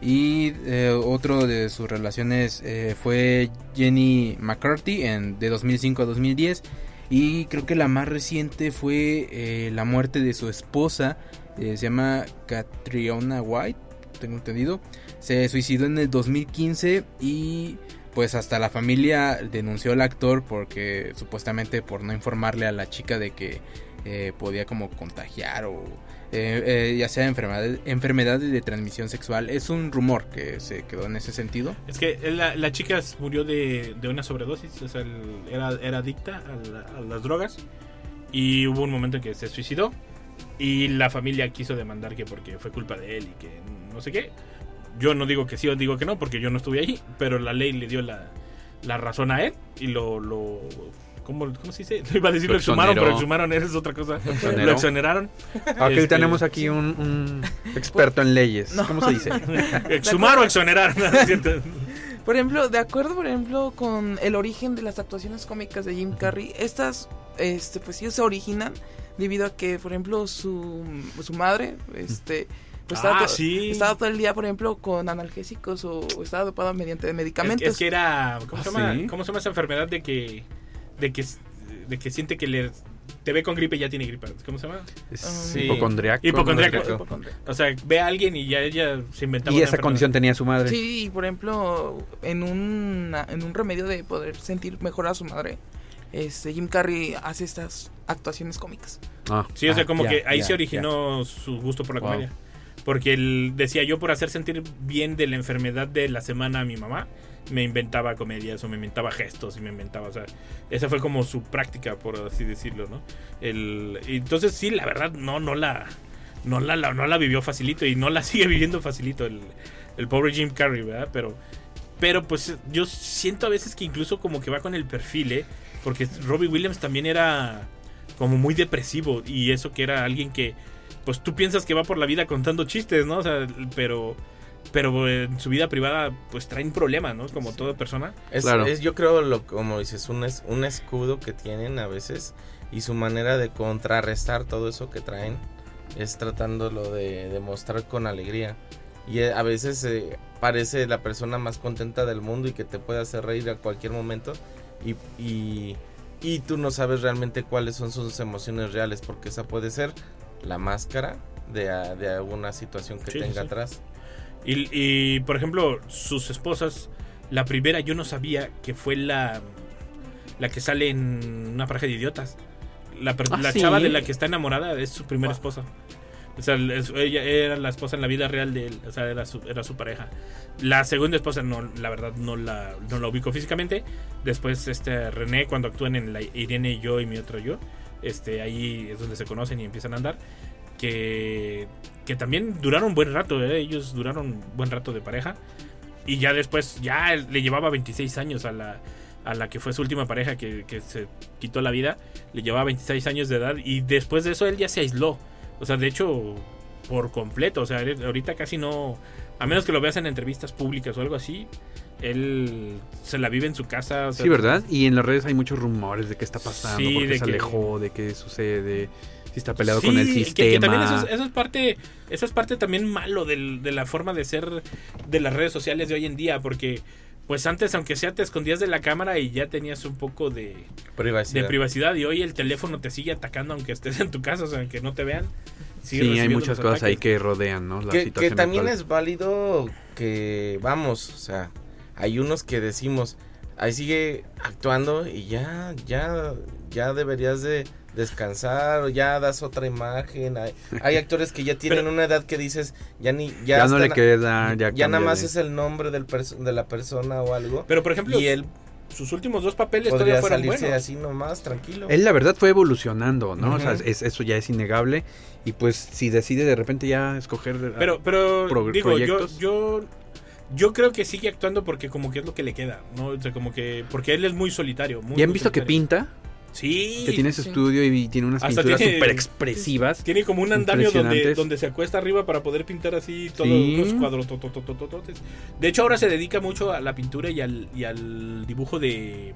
S5: Y eh, otro de sus relaciones eh, fue Jenny McCarthy en, de 2005 a 2010. Y creo que la más reciente fue eh, la muerte de su esposa. se llama Catriona White, tengo entendido. Se suicidó en el 2015 y pues hasta la familia denunció al actor porque supuestamente por no informarle a la chica de que eh, podía como contagiar o eh, eh, ya sea enfermedad, enfermedades de transmisión sexual. Es un rumor que se quedó en ese sentido.
S1: Es que la, la chica murió de, de una sobredosis, o sea, era, era adicta a, la- a las drogas y hubo un momento en que se suicidó y la familia quiso demandar que porque fue culpa de él y que no sé qué. Yo no digo que sí o digo que no porque yo no estuve ahí, pero la ley le dio la, la razón a él y lo ¿Cómo, ¿Cómo se dice? Iba a decir
S2: Lo
S1: lo exhumaron, pero exhumaron es otra cosa.
S2: Exoneró.
S1: Lo exoneraron.
S2: Aquí
S1: Este,
S2: tenemos aquí un, un experto en leyes.
S4: No.
S2: ¿Cómo se dice?
S1: Exhumar o exonerar. ¿no es?
S4: Por ejemplo, de acuerdo, por ejemplo, con el origen de las actuaciones cómicas de Jim Carrey, estas, este, pues sí se originan debido a que, por ejemplo, su, su madre, este, pues estaba,
S1: Ah,
S4: to-
S1: sí.
S4: estaba todo el día, por ejemplo, con analgésicos o, o estaba dopada mediante
S1: Es,
S4: medicamentos.
S1: es que era. ¿cómo, se
S2: ¿Ah,
S1: llama,
S2: sí?
S1: ¿Cómo se llama esa enfermedad de que. De que, de que siente que le. te ve con gripe y ya tiene gripe? ¿Cómo se llama?
S2: Es
S3: Sí.
S2: hipocondriaco.
S1: Hipocondriaco. O sea, ve a alguien y ya ella se inventaba.
S2: Y
S1: una
S2: esa
S1: enfermedad.
S2: condición tenía su madre.
S4: Sí, y por ejemplo, en un, en un remedio de poder sentir mejor a su madre, este, Jim Carrey hace estas actuaciones cómicas.
S2: Ah,
S1: Sí, o sea,
S2: ah,
S1: como que ahí se originó su gusto por la
S2: Wow.
S1: comedia. Porque él decía yo por hacer sentir bien de la enfermedad de la semana a mi mamá, me inventaba comedias o me inventaba gestos y me inventaba, o sea, esa fue como su práctica, por así decirlo, ¿no? El, entonces sí, la verdad, no, no la, no la- no la vivió facilito y no la sigue viviendo facilito el, el pobre Jim Carrey, ¿verdad? Pero, pero pues yo siento a veces que incluso como que va con el perfil, ¿eh? Porque Robbie Williams también era como muy depresivo y eso que era alguien que pues tú piensas que va por la vida contando chistes, ¿no? O sea, pero pero en su vida privada pues traen problemas, ¿no? Como toda persona.
S3: Es,
S2: Claro.
S3: es, yo creo, lo, como dices, un, es, un escudo que tienen a veces y su manera de contrarrestar todo eso que traen es tratándolo de demostrar con alegría. Y eh, a veces eh, parece la persona más contenta del mundo y que te puede hacer reír a cualquier momento, y, y, y tú no sabes realmente cuáles son sus emociones reales, porque esa puede ser la máscara de, de alguna situación que
S1: sí,
S3: tenga
S1: sí.
S3: atrás.
S1: Y, y, por ejemplo, sus esposas, la primera yo no sabía que fue la, la que sale en una pareja de idiotas. La,
S2: Ah,
S1: la
S2: ¿sí?
S1: chava de la que está enamorada es su primera esposa. O sea, ella era la esposa en la vida real de él, o sea, era su, era su pareja. La segunda esposa, no, la verdad, no la, no la ubico físicamente. Después, este René, cuando actúan en la Irene y yo y mi otro yo, este, ahí es donde se conocen y empiezan a andar. Que, que también duraron un buen rato, ¿eh? ellos duraron un buen rato de pareja. Y ya después, ya le llevaba 26 años a la, a la que fue su última pareja que, que se quitó la vida. Le llevaba 26 años de edad y después de eso él ya se aisló. O sea, de hecho, por completo. O sea, ahorita casi no... A menos que lo veas en entrevistas públicas o algo así, él se la vive en su casa. o sea,
S2: Sí, ¿verdad? Y en las redes hay muchos rumores de qué está pasando,
S1: Sí,
S2: por qué
S1: de
S2: se
S1: que-
S2: alejó, de qué sucede, si está peleado
S1: Sí,
S2: con el
S1: que-
S2: sistema.
S1: Que, también eso es, eso es parte, eso es parte también malo del- de la forma de ser de las redes sociales de hoy en día, porque pues antes, aunque sea, te escondías de la cámara y ya tenías un poco de,
S3: Privacidad.
S1: de privacidad, y hoy el teléfono te sigue atacando aunque estés en tu casa, o sea, que no te vean.
S2: Sí, hay muchas cosas ahí que rodean, ¿no? La
S3: que, que
S2: situación
S3: también
S2: actual.
S3: es válido que vamos, o sea, hay unos que decimos, ahí sigue actuando y ya, ya, ya deberías de descansar o ya das otra imagen. Hay, hay actores que ya tienen una edad que dices, ya ni, ya,
S2: Ya no le queda, ya
S3: ya nada más es el nombre del de la persona o algo.
S1: Pero por ejemplo,
S3: y él
S1: sus últimos dos papeles
S3: podría
S1: todavía fueron
S3: salirse
S1: buenos.
S3: así nomás, tranquilo.
S2: Él la verdad fue evolucionando, ¿no? O sea, es- eso ya es innegable. Y pues si decide de repente ya escoger ah,
S1: Pero, pero
S2: pro-
S1: digo, yo,
S2: proyectos.
S1: yo, yo creo que sigue actuando porque como que es lo que le queda, ¿no? O sea, como que, porque él es muy solitario. Muy,
S2: ¿Y han
S1: muy
S2: visto que
S1: solitario.
S2: pinta?
S1: Sí.
S2: Que tiene su
S1: sí.
S2: estudio y tiene unas
S1: Hasta
S2: pinturas súper expresivas.
S1: Tiene como un andamio donde, donde se acuesta arriba para poder pintar así todos
S2: Sí.
S1: los cuadros. to-. De hecho, ahora se dedica mucho a la pintura y al, y al dibujo de.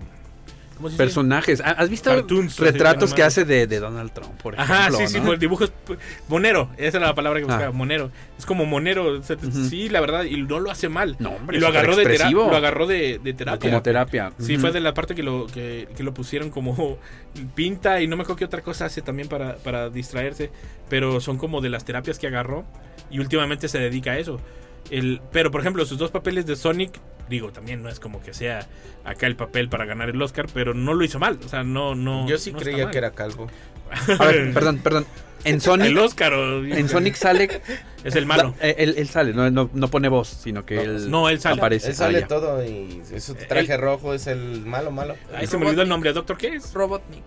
S2: Personajes. ¿Ha- ¿Has visto
S1: Cartoons,
S2: retratos que hace de, de Donald Trump, por ejemplo?
S1: Ajá, sí, sí,
S2: ¿no?
S1: pues, el dibujo es pues, monero, esa era la palabra que buscaba,
S2: Ah.
S1: monero. Es como monero, o sea, sí, la verdad, y no lo hace mal.
S2: No, hombre,
S1: y lo agarró de, tera-
S2: superexpresivo.
S1: lo agarró de, de terapia.
S2: Como terapia.
S1: Sí, fue de la parte que lo, que, que lo pusieron como pinta y no me acuerdo qué otra cosa hace también para, para distraerse, pero son como de las terapias que agarró y últimamente se dedica a eso. El, pero por ejemplo, sus dos papeles de Sonic, digo, también no es como que sea acá el papel para ganar el Oscar, pero no lo hizo mal, o sea, no, no.
S3: Yo sí
S1: no
S3: creía que era calvo.
S2: A ver, perdón, perdón. En Sonic.
S1: El Oscar. o-
S2: En Sonic sale.
S1: Es el malo.
S2: Da- él, él sale, no, no, no pone voz, sino que él.
S1: no, él sale.
S2: Aparece.
S3: Él sale
S2: Ah,
S3: todo y su traje rojo es el malo, malo.
S1: Ahí se me olvidó el nombre, ¿Doctor qué es?
S4: Robotnik.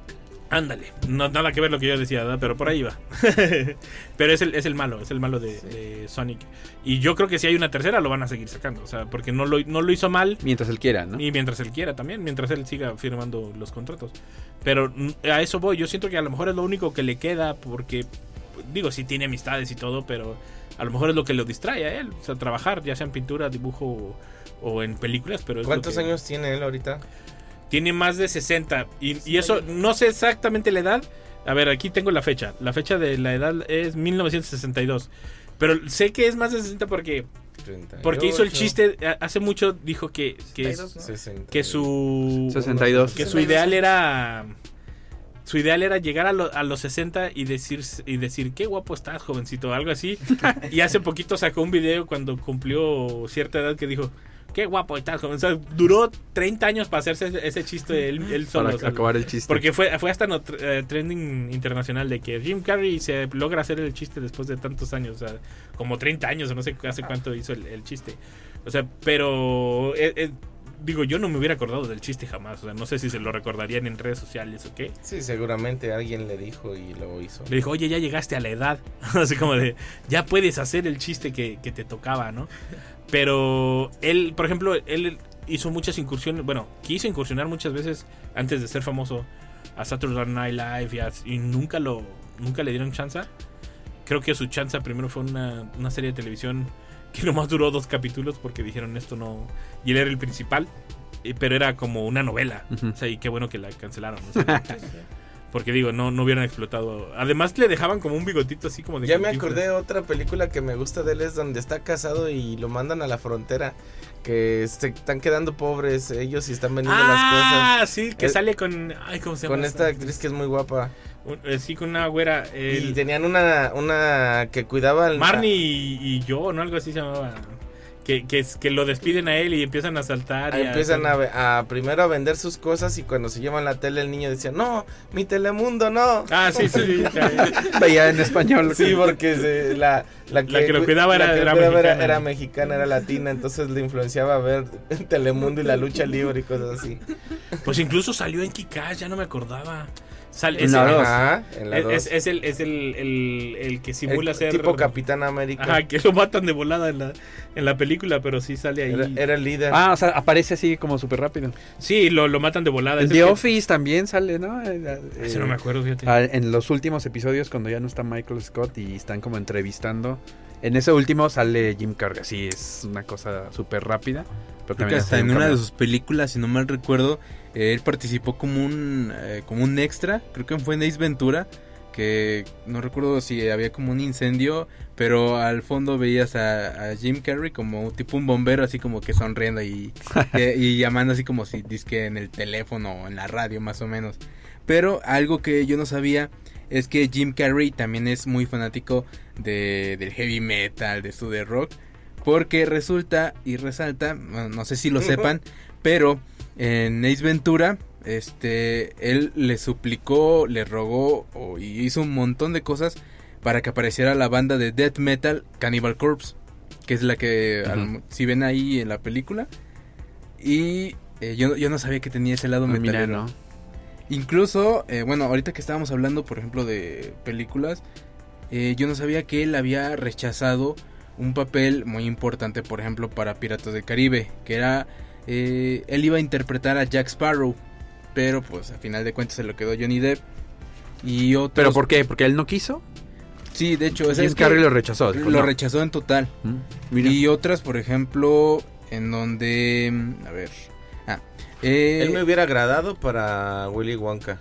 S1: Ándale, no nada que ver lo que yo decía, ¿verdad? pero por ahí va. pero es el, es el malo, es el malo de, de Sonic. Y yo creo que si hay una tercera lo van a seguir sacando, o sea, porque no lo, no lo hizo mal.
S2: Mientras él quiera, ¿no?
S1: Y mientras él quiera también, mientras él siga firmando los contratos. Pero a eso voy, yo siento que a lo mejor es lo único que le queda, porque, digo, sí tiene amistades y todo, pero a lo mejor es lo que lo distrae a él, o sea, trabajar, ya sea en pintura, dibujo o, o en películas, pero... es lo
S3: ¿Cuántos
S1: que-
S3: años tiene él ahorita?
S1: Tiene más de 60. Y, y eso, no sé exactamente la edad. A ver, aquí tengo la fecha. La fecha de la edad es 1962. Pero sé que es más de 60 porque, porque hizo el
S3: 38.
S1: chiste. a- Hace mucho dijo que, que,
S4: 62, ¿no?
S3: 60.
S1: que su.
S2: 62.
S1: Que su ideal era. Su ideal era llegar a, lo- a los 60 y decir, y decir, qué guapo estás, jovencito, algo así. y hace poquito sacó un video cuando cumplió cierta edad que dijo, qué guapo estás. O sea, duró 30 años para hacerse ese, ese chiste él, él solo.
S2: Para
S1: o sea,
S2: acabar el chiste.
S1: Porque fue, fue hasta no, eh, trending internacional de que Jim Carrey se logra hacer el chiste después de tantos años, o sea, como 30 años o no sé hace cuánto hizo el, el chiste. O sea, pero eh, eh, digo, yo no me hubiera acordado del chiste jamás, o sea, no sé si se lo recordarían en redes sociales o qué.
S3: Sí, seguramente alguien le dijo y lo hizo.
S1: Le dijo, oye, ya llegaste a la edad. Así como de, ya puedes hacer el chiste que, que te tocaba, ¿no? Pero él, por ejemplo, él hizo muchas incursiones, bueno, quiso incursionar muchas veces antes de ser famoso a Saturday Night Live y, a- y nunca lo nunca le dieron chance. Creo que su chance primero fue una, una serie de televisión que nomás duró dos capítulos porque dijeron esto no... Y él era el principal, eh, pero era como una novela. O sea, y qué bueno que la cancelaron. o sea, Porque digo, no, no hubieran explotado. Además le dejaban como un bigotito así como de...
S3: Ya me acordé de otra película que me gusta de él es donde está casado y lo mandan a la frontera. Que se están quedando pobres ellos y están vendiendo
S1: Ah,
S3: las
S1: sí, que
S3: Eh,
S1: sale con... Ay, ¿cómo se
S3: cosas.
S1: llama?
S3: Con esta actriz que es muy guapa.
S1: Un- eh, Sí, con una güera. el-
S3: Y tenían una, una que cuidaba al...
S1: Marnie y, y yo, ¿no? Algo así se llamaba. Que, que, es- que lo despiden a él y empiezan a saltar.
S3: Ah,
S1: y
S3: empiezan a, primero a vender sus cosas y cuando se llevan la tele el niño decía, no, mi Telemundo, no.
S1: Ah, sí, sí, sí.
S2: Veía en español.
S3: Sí, porque se- la, la,
S1: La que lo cuidaba era-
S3: que lo
S1: era
S3: cuidaba
S1: mexicana.
S3: era mexicana, era latina, entonces le influenciaba a ver Telemundo y la lucha libre y cosas así.
S1: Pues incluso salió en Kikaz, ya no me acordaba. Sale,
S2: En
S1: es,
S2: la dos.
S3: Ajá, en la
S1: es, es- es el, es el, el, el que simula
S3: El
S1: ser.
S3: tipo Capitán América.
S1: Ajá, que lo matan de volada en la, en la película, pero sí sale ahí.
S3: Era, era el líder.
S2: Ah, o sea, aparece así como súper rápido.
S1: Sí, lo, lo matan de volada.
S2: En The
S1: que-
S2: Office también sale, ¿no? Eh,
S1: Ese no me acuerdo, fíjate.
S2: ah, En los últimos episodios, cuando ya no está Michael Scott y están como entrevistando. En ese último sale Jim Carrey. Sí, es una cosa súper rápida. Pero
S5: Creo que
S2: también
S5: hasta en
S2: un
S5: una de sus películas, si no mal recuerdo, eh, él participó como un, eh, como un extra, creo que fue en Ace Ventura, que no recuerdo si había como un incendio, pero al fondo veías a, a Jim Carrey como tipo un bombero, así como que sonriendo y, y llamando así como si disque en el teléfono o en la radio más o menos. Pero algo que yo no sabía es que Jim Carrey también es muy fanático de, del heavy metal, de su de rock. Porque resulta y resalta, bueno, no sé si lo sepan, pero en Ace Ventura, este, él le suplicó, le rogó y hizo un montón de cosas para que apareciera la banda de death metal Cannibal Corpse, que es la que, al- si ven ahí en la película. Y eh, yo, yo no sabía que tenía ese lado
S2: mira,
S5: metalero.
S2: ¿no?
S5: Incluso, eh, bueno, ahorita que estábamos hablando, por ejemplo, de películas, eh, yo no sabía que él había rechazado un papel muy importante, por ejemplo, para Piratas del Caribe, que era, eh, él iba a interpretar a Jack Sparrow, pero pues a final de cuentas se lo quedó Johnny Depp. Y otros,
S2: ¿Pero por qué? ¿Porque él no quiso?
S5: Sí, de hecho,
S2: Jim
S5: es que
S2: Carrey lo rechazó. dijo,
S5: lo
S2: no.
S5: rechazó en total.
S2: Mm.
S5: Y otras, por ejemplo, en donde, a ver, ah, eh,
S3: Él me hubiera agradado para Willy Wonka.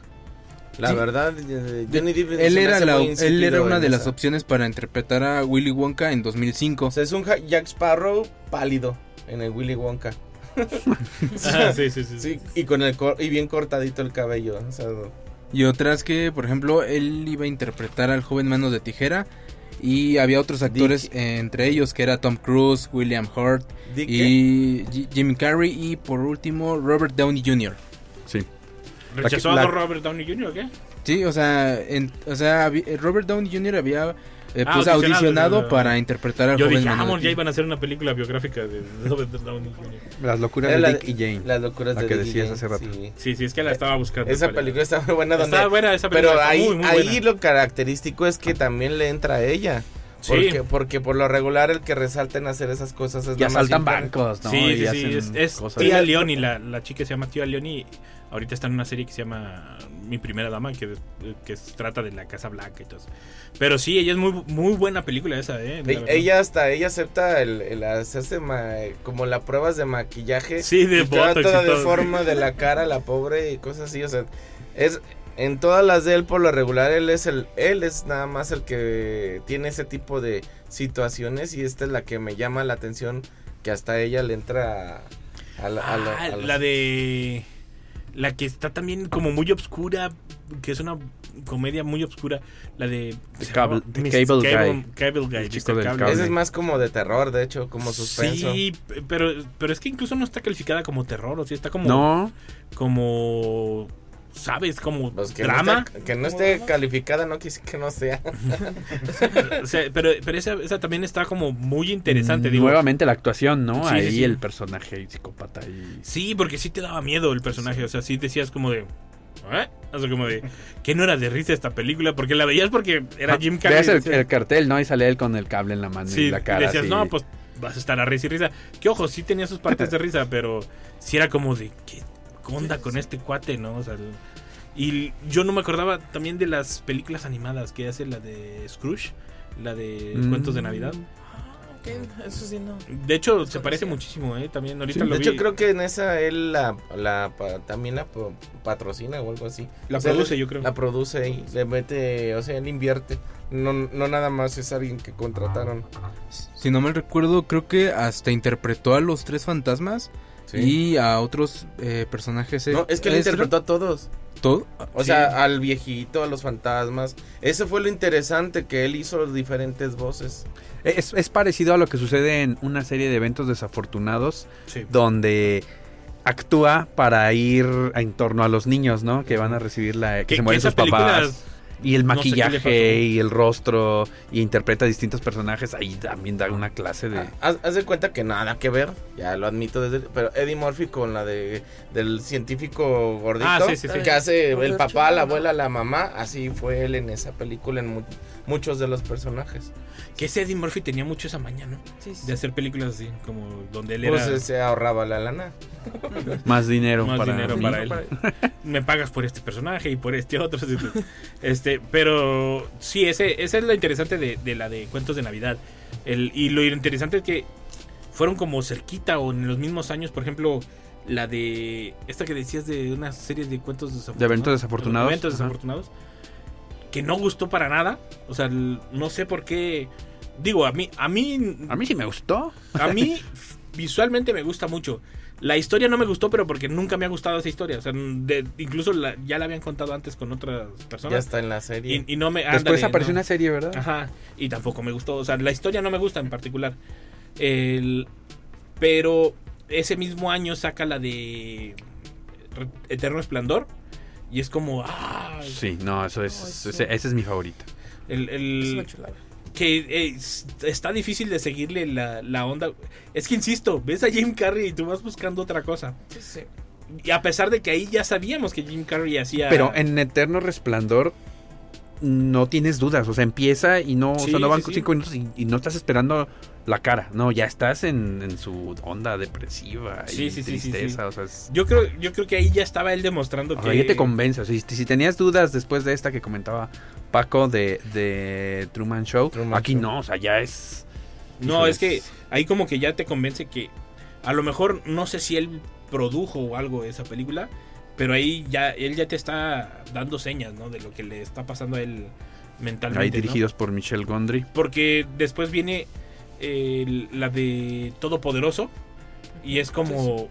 S3: La
S5: Sí.
S3: verdad, eh, Johnny Depp
S5: él era, la- él era una de las opciones para interpretar a Willy Wonka en 2005.
S3: O sea, es un Ja- Jack Sparrow pálido en el Willy Wonka.
S1: Ah, sí, sí, sí.
S3: Sí, y con el cor- y bien cortadito el cabello. O sea,
S5: Y otras que, por ejemplo, él iba a interpretar al joven Manos de Tijera. Y había otros actores, eh, entre ellos que era Tom Cruise, William Hurt
S3: ¿Di
S5: y Jim Carrey. Y por último, Robert Downey Jr.
S2: Sí.
S1: ¿Rechazó
S2: la-
S1: a Robert Downey Jr. o qué?
S5: Sí, o sea, en- o sea eh, Robert Downey Jr. había eh,
S1: Ah,
S5: pues,
S1: audicionado,
S5: audicionado para interpretar al
S1: Yo
S5: joven
S1: dije, vamos, ya iban a hacer una película biográfica de Robert Downey Jr.
S2: Las locuras de
S3: la-
S2: Dick y Jane.
S3: Las locuras
S2: La
S3: de
S2: que
S3: Dick y
S2: decías
S3: Jane,
S2: hace rato.
S3: sí.
S1: Sí, sí, es que la estaba buscando.
S3: Esa
S1: para-
S3: película está muy buena. Donde,
S1: Está buena esa película.
S3: pero ahí,
S1: muy, muy
S3: ahí lo característico es que también le entra a ella.
S1: Sí.
S3: Porque, porque por lo regular el que resalta en hacer esas cosas es
S2: Ya
S3: nada más
S2: saltan
S3: Jim Carrey.
S2: bancos, ¿no?
S1: Sí,
S2: Y
S1: sí, sí, es, es. Tía Leoni, la, la chica se llama Tía Leoni. Ahorita está en una serie que se llama Mi Primera Dama, que, que se trata de la Casa Blanca y todo eso. Pero sí, ella es muy, muy buena película esa, ¿eh? La.
S3: Ella hasta, ella acepta el, el hacerse ma- como las pruebas de maquillaje.
S1: Sí, de
S3: y toda,
S1: botox y
S3: toda de
S1: todo.
S3: forma de la cara, la pobre y cosas así, o sea, es en todas las de él por lo regular él es el él es nada más el que tiene ese tipo de situaciones y esta es la que me llama la atención que hasta ella le entra a, a la-
S1: Ah,
S3: a los-
S1: la de. La que está también como muy obscura, que es una comedia muy obscura. La de.
S2: The Cable-
S1: llama
S2: The
S1: Mr.
S2: Cable Guy.
S1: Cable Guy. Mr. Cable.
S3: Ese es más como de terror, de hecho, como suspenso.
S1: Sí, pero, pero es que incluso no está calificada como terror, o sea, está como.
S2: No,
S1: Como. ¿Sabes? Como
S3: Pues que
S1: drama.
S3: No esté, que no esté calificada, no quise que no sea.
S1: O sea, pero pero esa, esa también está como muy interesante. Digo,
S2: nuevamente la actuación, ¿no?
S1: Sí,
S2: Ahí
S1: sí.
S2: el personaje psicópata y
S1: Sí, porque sí te daba miedo el personaje. O sea, sí decías como de. ¿Eh? O sea, como de. Que no era de risa esta película. Porque la veías porque era Jim Carrey.
S2: Veas el, cartel, ¿no? Y sale él con el cable en la mano
S1: Sí,
S2: y la cara.
S1: y decías,
S2: así.
S1: no, pues vas a estar a risa y risa. Que ojo, sí tenía sus partes de risa, pero sí era como de. ¿Qué onda con este cuate, no? O sea, el- y yo no me acordaba también de las películas animadas que hace la de Scrooge, la de
S2: Mm.
S1: Cuentos de Navidad.
S4: Ok, eso sí no.
S1: De hecho, se parece muchísimo, ¿eh? También ahorita
S3: Sí,
S1: lo
S3: de
S1: vi.
S3: hecho, creo que en esa él la, la pa- también la pa- patrocina o algo así.
S1: La
S3: O sea,
S1: produce,
S3: él
S1: yo creo.
S3: La produce y le mete, o sea, él invierte. No, no nada más es alguien que contrataron.
S5: Si no mal recuerdo, creo que hasta interpretó a los tres fantasmas
S3: Sí.
S5: y a otros eh, personajes.
S3: No, es que él
S5: extra.
S3: interpretó a todos.
S5: ¿Todo?
S3: O sea, al viejito, a los fantasmas. Ese fue lo interesante, que él hizo diferentes voces.
S2: Es, es parecido a lo que sucede en una serie de eventos desafortunados
S1: Sí.
S2: donde actúa para ir en torno a los niños, ¿no? Que van a recibir la... que,
S1: Que-
S2: se mueren sus papás. Y el
S1: no sé
S2: maquillaje y el rostro y interpreta distintos personajes. Ahí también da una clase de...
S3: Haz, haz de cuenta que nada que ver, ya lo admito desde... Pero Eddie Murphy con la de del científico gordito,
S1: Ah, sí, sí, sí.
S3: que hace el papá, la abuela, la mamá, así fue él en esa película, en mu- muchos de los personajes.
S1: Que ese Eddie Murphy tenía mucho esa maña, ¿no?
S4: Sí, sí.
S1: De hacer películas así, como donde él
S3: Pues
S1: era
S3: eh, se ahorraba la lana.
S2: Más dinero
S1: más
S2: para
S1: dinero para él. Me pagas por este personaje y por este otro. Este, pero sí, ese, esa es lo interesante de, de la de Cuentos de Navidad. El, y lo interesante es que fueron como cerquita o en los mismos años, por ejemplo, la de esta que decías de una serie de cuentos desafortunados.
S2: De eventos desafortunados,
S1: eventos
S2: ajá.
S1: Que no gustó para nada. O sea, no sé por qué. Digo, a mí, a mí,
S2: A mí sí me gustó.
S1: a mí visualmente me gusta mucho. La historia no me gustó, pero porque nunca me ha gustado esa historia. O sea, de- incluso la- ya la habían contado antes con otras
S3: Ya
S1: personas.
S3: está en la serie.
S1: Y, y no me.
S2: Después
S1: ándale,
S2: apareció
S1: no.
S2: una serie, ¿verdad?
S1: Ajá. Y tampoco me gustó. O sea, la historia no me gusta en particular. El- pero ese mismo año saca la de Eterno Esplendor. Y es como. Ah,
S2: Sí, no, eso es... Ese, ese es mi favorito.
S1: el, el-
S4: Es una chulada.
S1: que eh, está difícil de seguirle la, la onda. Es que insisto, ves a Jim Carrey y tú vas buscando otra cosa.
S4: Sí, sí.
S1: Y a pesar de que ahí ya sabíamos que Jim Carrey hacía.
S2: Pero en Eterno Resplandor no tienes dudas, o sea, empieza y no, o
S1: Sí,
S2: sea, no van
S1: sí, sí.
S2: cinco minutos y, y no estás esperando la cara, no, ya estás en, en su onda depresiva y
S1: Sí, sí,
S2: tristeza,
S1: sí.
S2: o sea, es-
S1: Yo creo, yo creo que ahí ya estaba él demostrando
S2: o
S1: que.
S2: ya te convence, o sea, si, si tenías dudas después de esta que comentaba Paco de, de Truman Show,
S3: Truman
S2: aquí
S3: Show.
S2: no, o sea, ya es...
S1: No, es que ahí como que ya te convence que. A lo mejor no sé si él produjo o algo esa película. Pero ahí ya, él ya te está dando señas, ¿no? De lo que le está pasando a él mentalmente.
S2: Ahí
S1: ¿no?
S2: dirigidos por Michelle Gondry.
S1: Porque después viene eh, la de Todopoderoso. Y es como.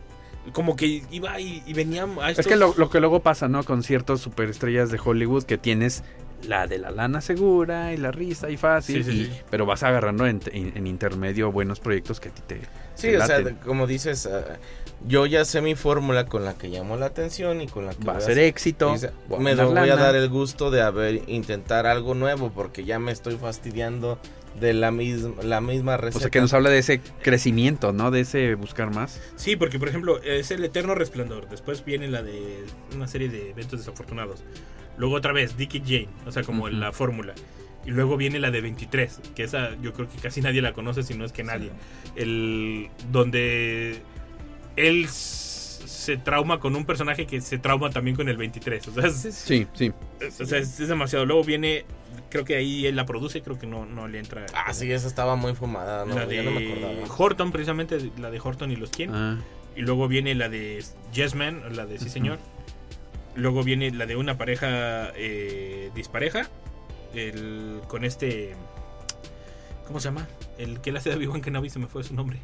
S1: Como que iba y, y venía a
S2: Es que lo, lo que luego pasa, ¿no? Con ciertos superestrellas de Hollywood que tienes la de la lana segura y la risa y fácil,
S1: Sí, sí,
S2: y-
S1: sí.
S2: pero vas agarrando en, en- en intermedio buenos proyectos que a ti te...
S3: Sí,
S2: te
S3: o sea,
S2: laten.
S3: como dices, ah, yo ya sé mi fórmula con la que llamo la atención y con la que
S2: va a ser éxito.
S3: Dice, me voy a dar el gusto de haber intentar algo nuevo porque ya me estoy fastidiando de la misma la misma receta.
S2: O sea, que nos habla de ese crecimiento, ¿no? De ese buscar más.
S1: Sí, porque por ejemplo es el Eterno Resplandor. Después viene la de una serie de eventos desafortunados. Luego otra vez Dick y Jane, o sea, como la fórmula. Y luego viene la de 23, que esa yo creo que casi nadie la conoce, si no es que nadie. El donde él se trauma con un personaje que se trauma también con el 23. O sea, es,
S2: Sí, sí.
S1: o sea, es- es demasiado. Luego viene, creo que ahí él la produce, creo que no, no le entra.
S3: Ah, sí, esa estaba muy fumada, no,
S1: la
S3: ya no me
S1: de
S3: acordaba.
S1: Horton, precisamente, la de Horton y los quién.
S2: Ah,
S1: Y luego viene la de Yes Man, la de Sí Señor. Luego viene la de una pareja eh, dispareja. El, con este. ¿Cómo se llama? El que le hace de Obi-Wan Kenobi se me fue su nombre.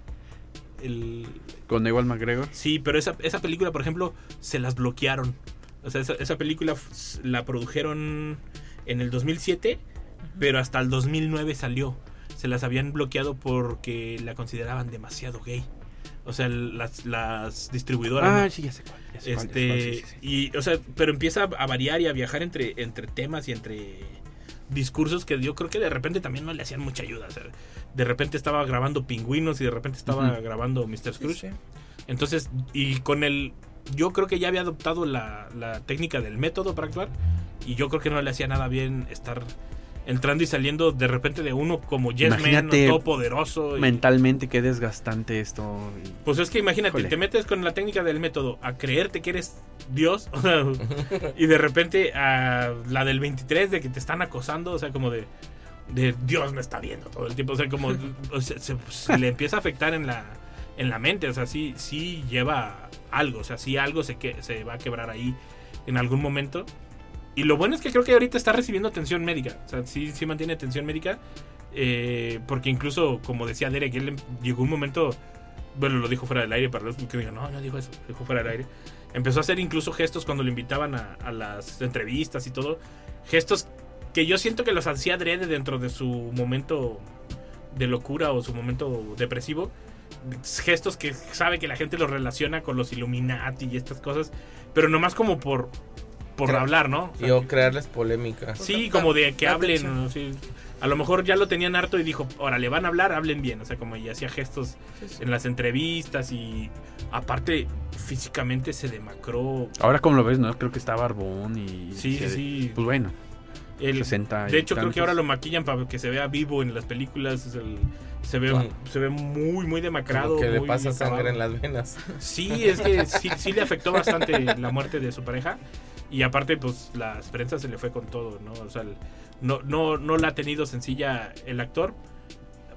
S1: El,
S2: con Ewan McGregor.
S1: sí, pero esa, esa película, por ejemplo, se las bloquearon. O sea, esa, esa película la produjeron en el 2007, pero hasta el 2009 salió. Se las habían bloqueado porque la consideraban demasiado gay. O sea, las, las distribuidoras.
S2: Ah,
S1: ¿no?
S2: sí, ya sé cuál. ya sé cuál, ya sé cuál,
S1: Este,
S2: sí, sí, sí.
S1: y, o sea, pero empieza a variar y a viajar entre, entre temas y entre discursos que yo creo que de repente también no le hacían mucha ayuda. o sea, de repente estaba grabando Pingüinos y de repente estaba grabando Mr.
S4: Sí,
S1: Scrooge.
S4: sí.
S1: Entonces, y con el. Yo creo que ya había adoptado la, la técnica del método para actuar. Y yo creo que no le hacía nada bien estar entrando y saliendo de repente de uno como Yes Man,
S2: Imagínate
S1: todo poderoso. y-
S2: Mentalmente, qué desgastante esto. y-
S1: pues es que imagínate, te metes con la técnica del método a creerte que eres Dios y de repente a la del 23 de que te están acosando, o sea, como de, de Dios me está viendo todo el tiempo. O sea, como o sea, se, se le empieza a afectar en la, en la mente. O sea, sí, sí lleva algo. O sea, sí algo se, que, se va a quebrar ahí en algún momento. Y lo bueno es que creo que ahorita está recibiendo atención médica. O sea, sí, sí mantiene atención médica. eh, porque incluso, como decía Derek, él llegó un momento. Bueno, lo dijo fuera del aire para los que digan, no, no dijo eso, dijo fuera del aire. Empezó a hacer incluso gestos cuando lo invitaban a, a las entrevistas y todo. Gestos que yo siento que los hacía adrede dentro de su momento de locura o su momento depresivo. Gestos que sabe que la gente los relaciona con los Illuminati y estas cosas. Pero nomás como por, por
S3: Cre-
S1: hablar, ¿no? O sea,
S3: Y o crearles polémica.
S1: Sí, como de que hablen.
S4: atención.
S1: ¿no? Sí. A lo mejor ya lo tenían harto y dijo, ahora le van a hablar, hablen bien. O sea, como y hacía gestos en las entrevistas y aparte físicamente se demacró.
S2: Ahora como lo ves, ¿no? Creo que está barbón y...
S1: Sí, sí,
S2: se-
S1: sí.
S2: Pues bueno,
S1: El-
S2: 60 y
S1: de hecho, creo que ahora lo maquillan para que se vea vivo en las películas. es el- se, ve, se ve muy, muy demacrado.
S3: Como que le pasa sangre en las venas.
S1: Sí, es que sí, sí le afectó bastante la muerte de su pareja. Y aparte, pues las prensas se le fue con todo, ¿no? O sea, no, no, no la ha tenido sencilla el actor.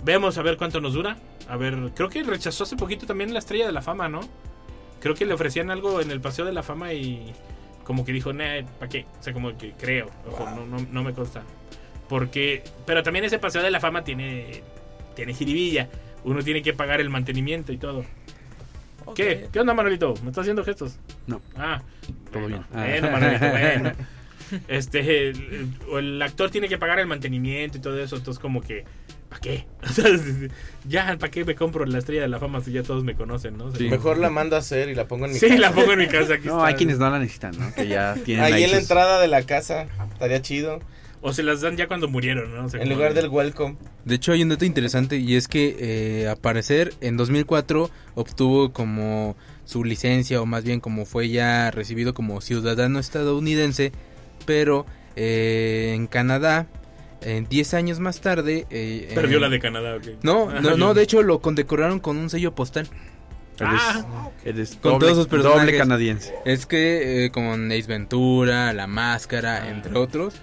S1: Vemos a ver cuánto nos dura. A ver, creo que rechazó hace poquito también la estrella de la fama, ¿no? Creo que le ofrecían algo en el Paseo de la Fama y como que dijo, nah, ¿para qué? O sea, como que creo, ojo, no, no, no me consta. Porque, pero también ese Paseo de la Fama tiene, tiene jiribilla. Uno tiene que pagar el mantenimiento y todo.
S4: Ok.
S1: ¿Qué? ¿Qué onda, Manolito? ¿Me estás haciendo gestos?
S2: No.
S1: Ah,
S2: Todo
S1: bueno,
S2: bien. Ah.
S1: Bueno, Manolito, bueno. Este, el, el- o el actor tiene que pagar el mantenimiento y todo eso, entonces como que, ¿para qué? O sea, ya, ¿para qué me compro la estrella de la fama si ya todos me conocen, no? O sea,
S2: Sí.
S3: Mejor la mando a hacer y la pongo en mi
S1: Sí,
S3: casa.
S1: la pongo en mi casa. Aquí
S2: No,
S1: está.
S2: hay quienes no la necesitan, ¿no? Que ya tienen
S3: Ahí en la entrada de la casa. Estaría chido.
S1: O se las dan ya cuando murieron, ¿no? O sea,
S3: En lugar
S1: de-
S3: del welcome.
S5: De hecho, hay un dato interesante y es que eh, a parecer en 2004 obtuvo como su licencia o más bien como fue ya recibido como ciudadano estadounidense, pero eh, en Canadá, en 10 años más tarde... eh,
S1: Perdió
S5: en-
S1: la de Canadá, ¿ok?
S5: No,
S1: Ah,
S5: no, no, de hecho lo condecoraron con un sello postal.
S1: Ah,
S2: Eres
S5: Con
S2: doble,
S5: todos sus personajes.
S2: doble canadiense.
S5: Es que eh, con Ace Ventura, La Máscara,
S1: Ah.
S5: entre otros.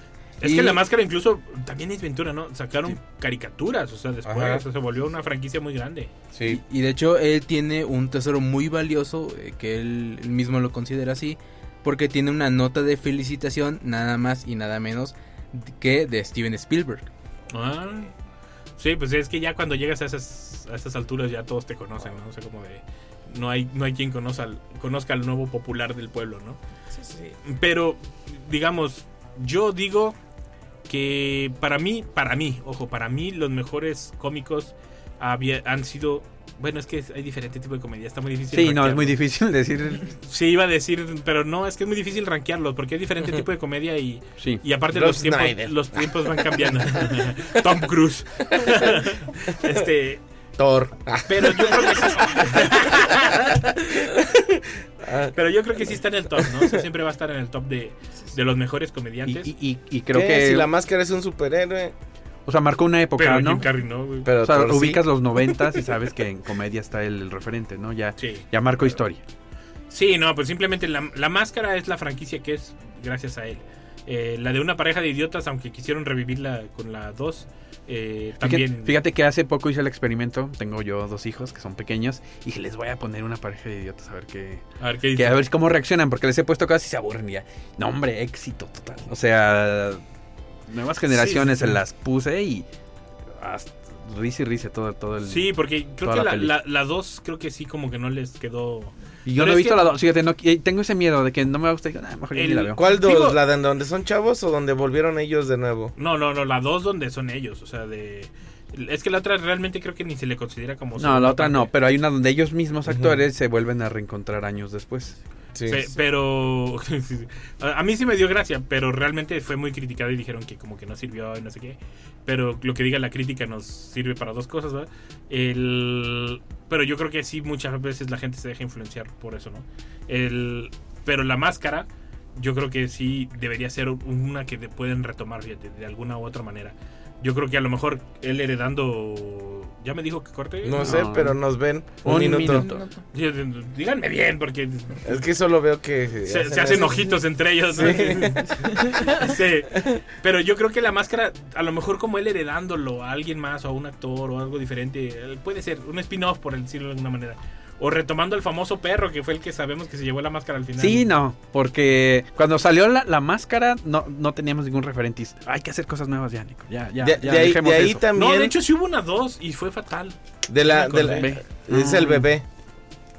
S1: Es
S5: Y-
S1: que la máscara incluso también es Ventura, ¿no? Sacaron caricaturas, o sea, después
S3: Ajá.
S1: o sea, se volvió una franquicia muy grande.
S3: Sí.
S5: Y de hecho él tiene un tesoro muy valioso, eh, que él, él mismo lo considera así, porque tiene una nota de felicitación nada más y nada menos que de Steven Spielberg.
S1: Ah, sí, pues es que ya cuando llegas a esas, a esas alturas ya todos te conocen, ¿no? O sea, como de... No hay, no hay quien conozca al, conozca al nuevo popular del pueblo, ¿no?
S4: Sí, sí.
S1: Pero, digamos, yo digo que para mí, para mí, ojo, para mí los mejores cómicos había, han sido... Bueno, es que hay diferente tipo de comedia, está muy difícil.
S2: Sí, no, es muy difícil decir...
S1: Sí, iba a decir, pero no, es que es muy difícil rankearlos porque hay diferente tipo de comedia y,
S2: Sí.
S1: y aparte los tiempos, los tiempos van cambiando. Tom Cruise. este,
S3: Thor.
S1: pero yo creo que sí. pero yo creo que sí está en el top, ¿no? O sea, siempre va a estar en el top de, de los mejores comediantes.
S2: y- y- y creo
S3: ¿Qué?
S2: que...
S3: Si la máscara es un superhéroe.
S2: O sea, marcó una época,
S1: pero
S2: ¿no?
S1: Jim Carrey no, güey.
S3: Pero
S2: o sea,
S3: Thor sí.
S2: ubicas los noventas y sabes que en comedia está el, el referente, ¿no? Ya,
S1: Sí.
S2: ya marcó historia.
S1: Sí, no, pues simplemente la, la máscara es la franquicia que es gracias a él. Eh, la de una pareja de idiotas, aunque quisieron revivirla con la 2, eh, también...
S2: Fíjate, fíjate que hace poco hice el experimento. Tengo yo dos hijos que son pequeños. Y dije, les voy a poner una pareja de idiotas a ver qué,
S1: A ver qué
S2: que a ver cómo reaccionan. Porque les he puesto cosas y se aburren. Y ya. No, hombre, éxito total. O sea, nuevas generaciones
S1: sí,
S2: las puse y. hasta risa y risa todo, todo el.
S1: Sí, porque creo que
S2: la
S1: la, la, la 2 creo que sí como que no les quedó...
S2: Y yo
S1: Pero
S2: no he visto
S1: que-
S2: la dos. Fíjate, no, tengo ese miedo de que no me gusta. Y digo, "Nah, mejor ni la veo.
S3: ¿Cuál dos?
S1: Digo-
S3: ¿La de donde son chavos o donde volvieron ellos de nuevo?
S1: No, no, no, la 2 donde son ellos, o sea, de... Es que la otra realmente creo que ni se le considera como...
S2: No, la otra no, pero hay una donde ellos mismos actores se vuelven a reencontrar años después.
S1: Pero a mí sí me dio gracia, pero realmente fue muy criticado y dijeron que como que no sirvió y no sé qué. Pero lo que diga la crítica nos sirve para dos cosas, ¿verdad? El, pero yo creo que sí muchas veces la gente se deja influenciar por eso, ¿no? El, pero la máscara, yo creo que sí debería ser una que pueden retomar, de alguna u otra manera. Yo creo que a lo mejor él heredando ¿Ya me dijo que corte?
S3: No sé, pero nos ven un,
S2: Un
S3: minuto.
S1: Díganme bien, porque
S3: Es que solo veo que
S1: se, se hacen ojitos entre ellos. ¿no? Sí. Pero yo creo que la máscara, a lo mejor como él heredándolo a alguien más o a un actor o algo diferente, puede ser un spin-off, por decirlo de alguna manera. O retomando el famoso perro, que fue el que sabemos que se llevó la máscara al final.
S2: Sí, no, porque cuando salió la, la máscara no, no teníamos ningún referente. Hay que hacer cosas nuevas ya, Nico. Ya, ya,
S3: De,
S2: ya
S3: de ahí,
S2: dejemos
S3: de ahí
S2: eso.
S3: también.
S1: No, de hecho sí hubo una dos y fue fatal.
S3: de la, de la-
S1: acordé.
S3: es el bebé.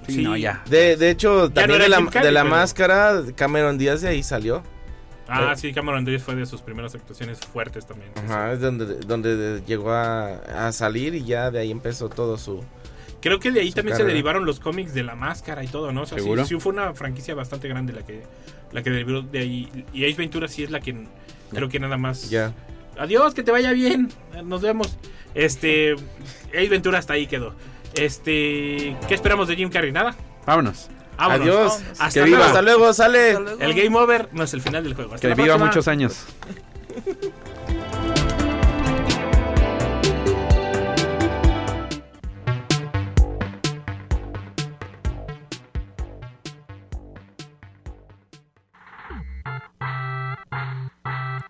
S2: Sí,
S1: Sí.
S2: no, ya.
S3: De, de hecho, también de la,
S1: Carrey,
S3: de la
S1: pero-
S3: máscara, Cameron Díaz de ahí salió.
S1: Ah,
S3: Eh.
S1: sí, Cameron Díaz fue de sus primeras actuaciones fuertes también.
S3: Ajá, es donde, donde llegó a, a salir y ya de ahí empezó todo su...
S1: Creo que de ahí también se derivaron los cómics de la máscara y todo, ¿no? O sea, sí-
S2: ¿Seguro?
S1: Sí, fue una franquicia bastante grande la que, la que derivó de ahí. Y Ace Ventura sí es la que creo que nada más.
S3: Ya.
S1: Adiós, que te vaya bien. Nos vemos. Este. Ace Ventura hasta ahí quedó. Este. ¿Qué esperamos de Jim Carrey? Nada.
S2: Vámonos.
S1: Vámonos.
S3: Adiós.
S1: Hasta
S2: Que
S1: luego.
S2: viva.
S3: Hasta luego, sale.
S4: Hasta luego.
S1: El game over no es el final del juego. Hasta
S2: Que
S1: la
S2: viva
S1: próxima.
S2: muchos años.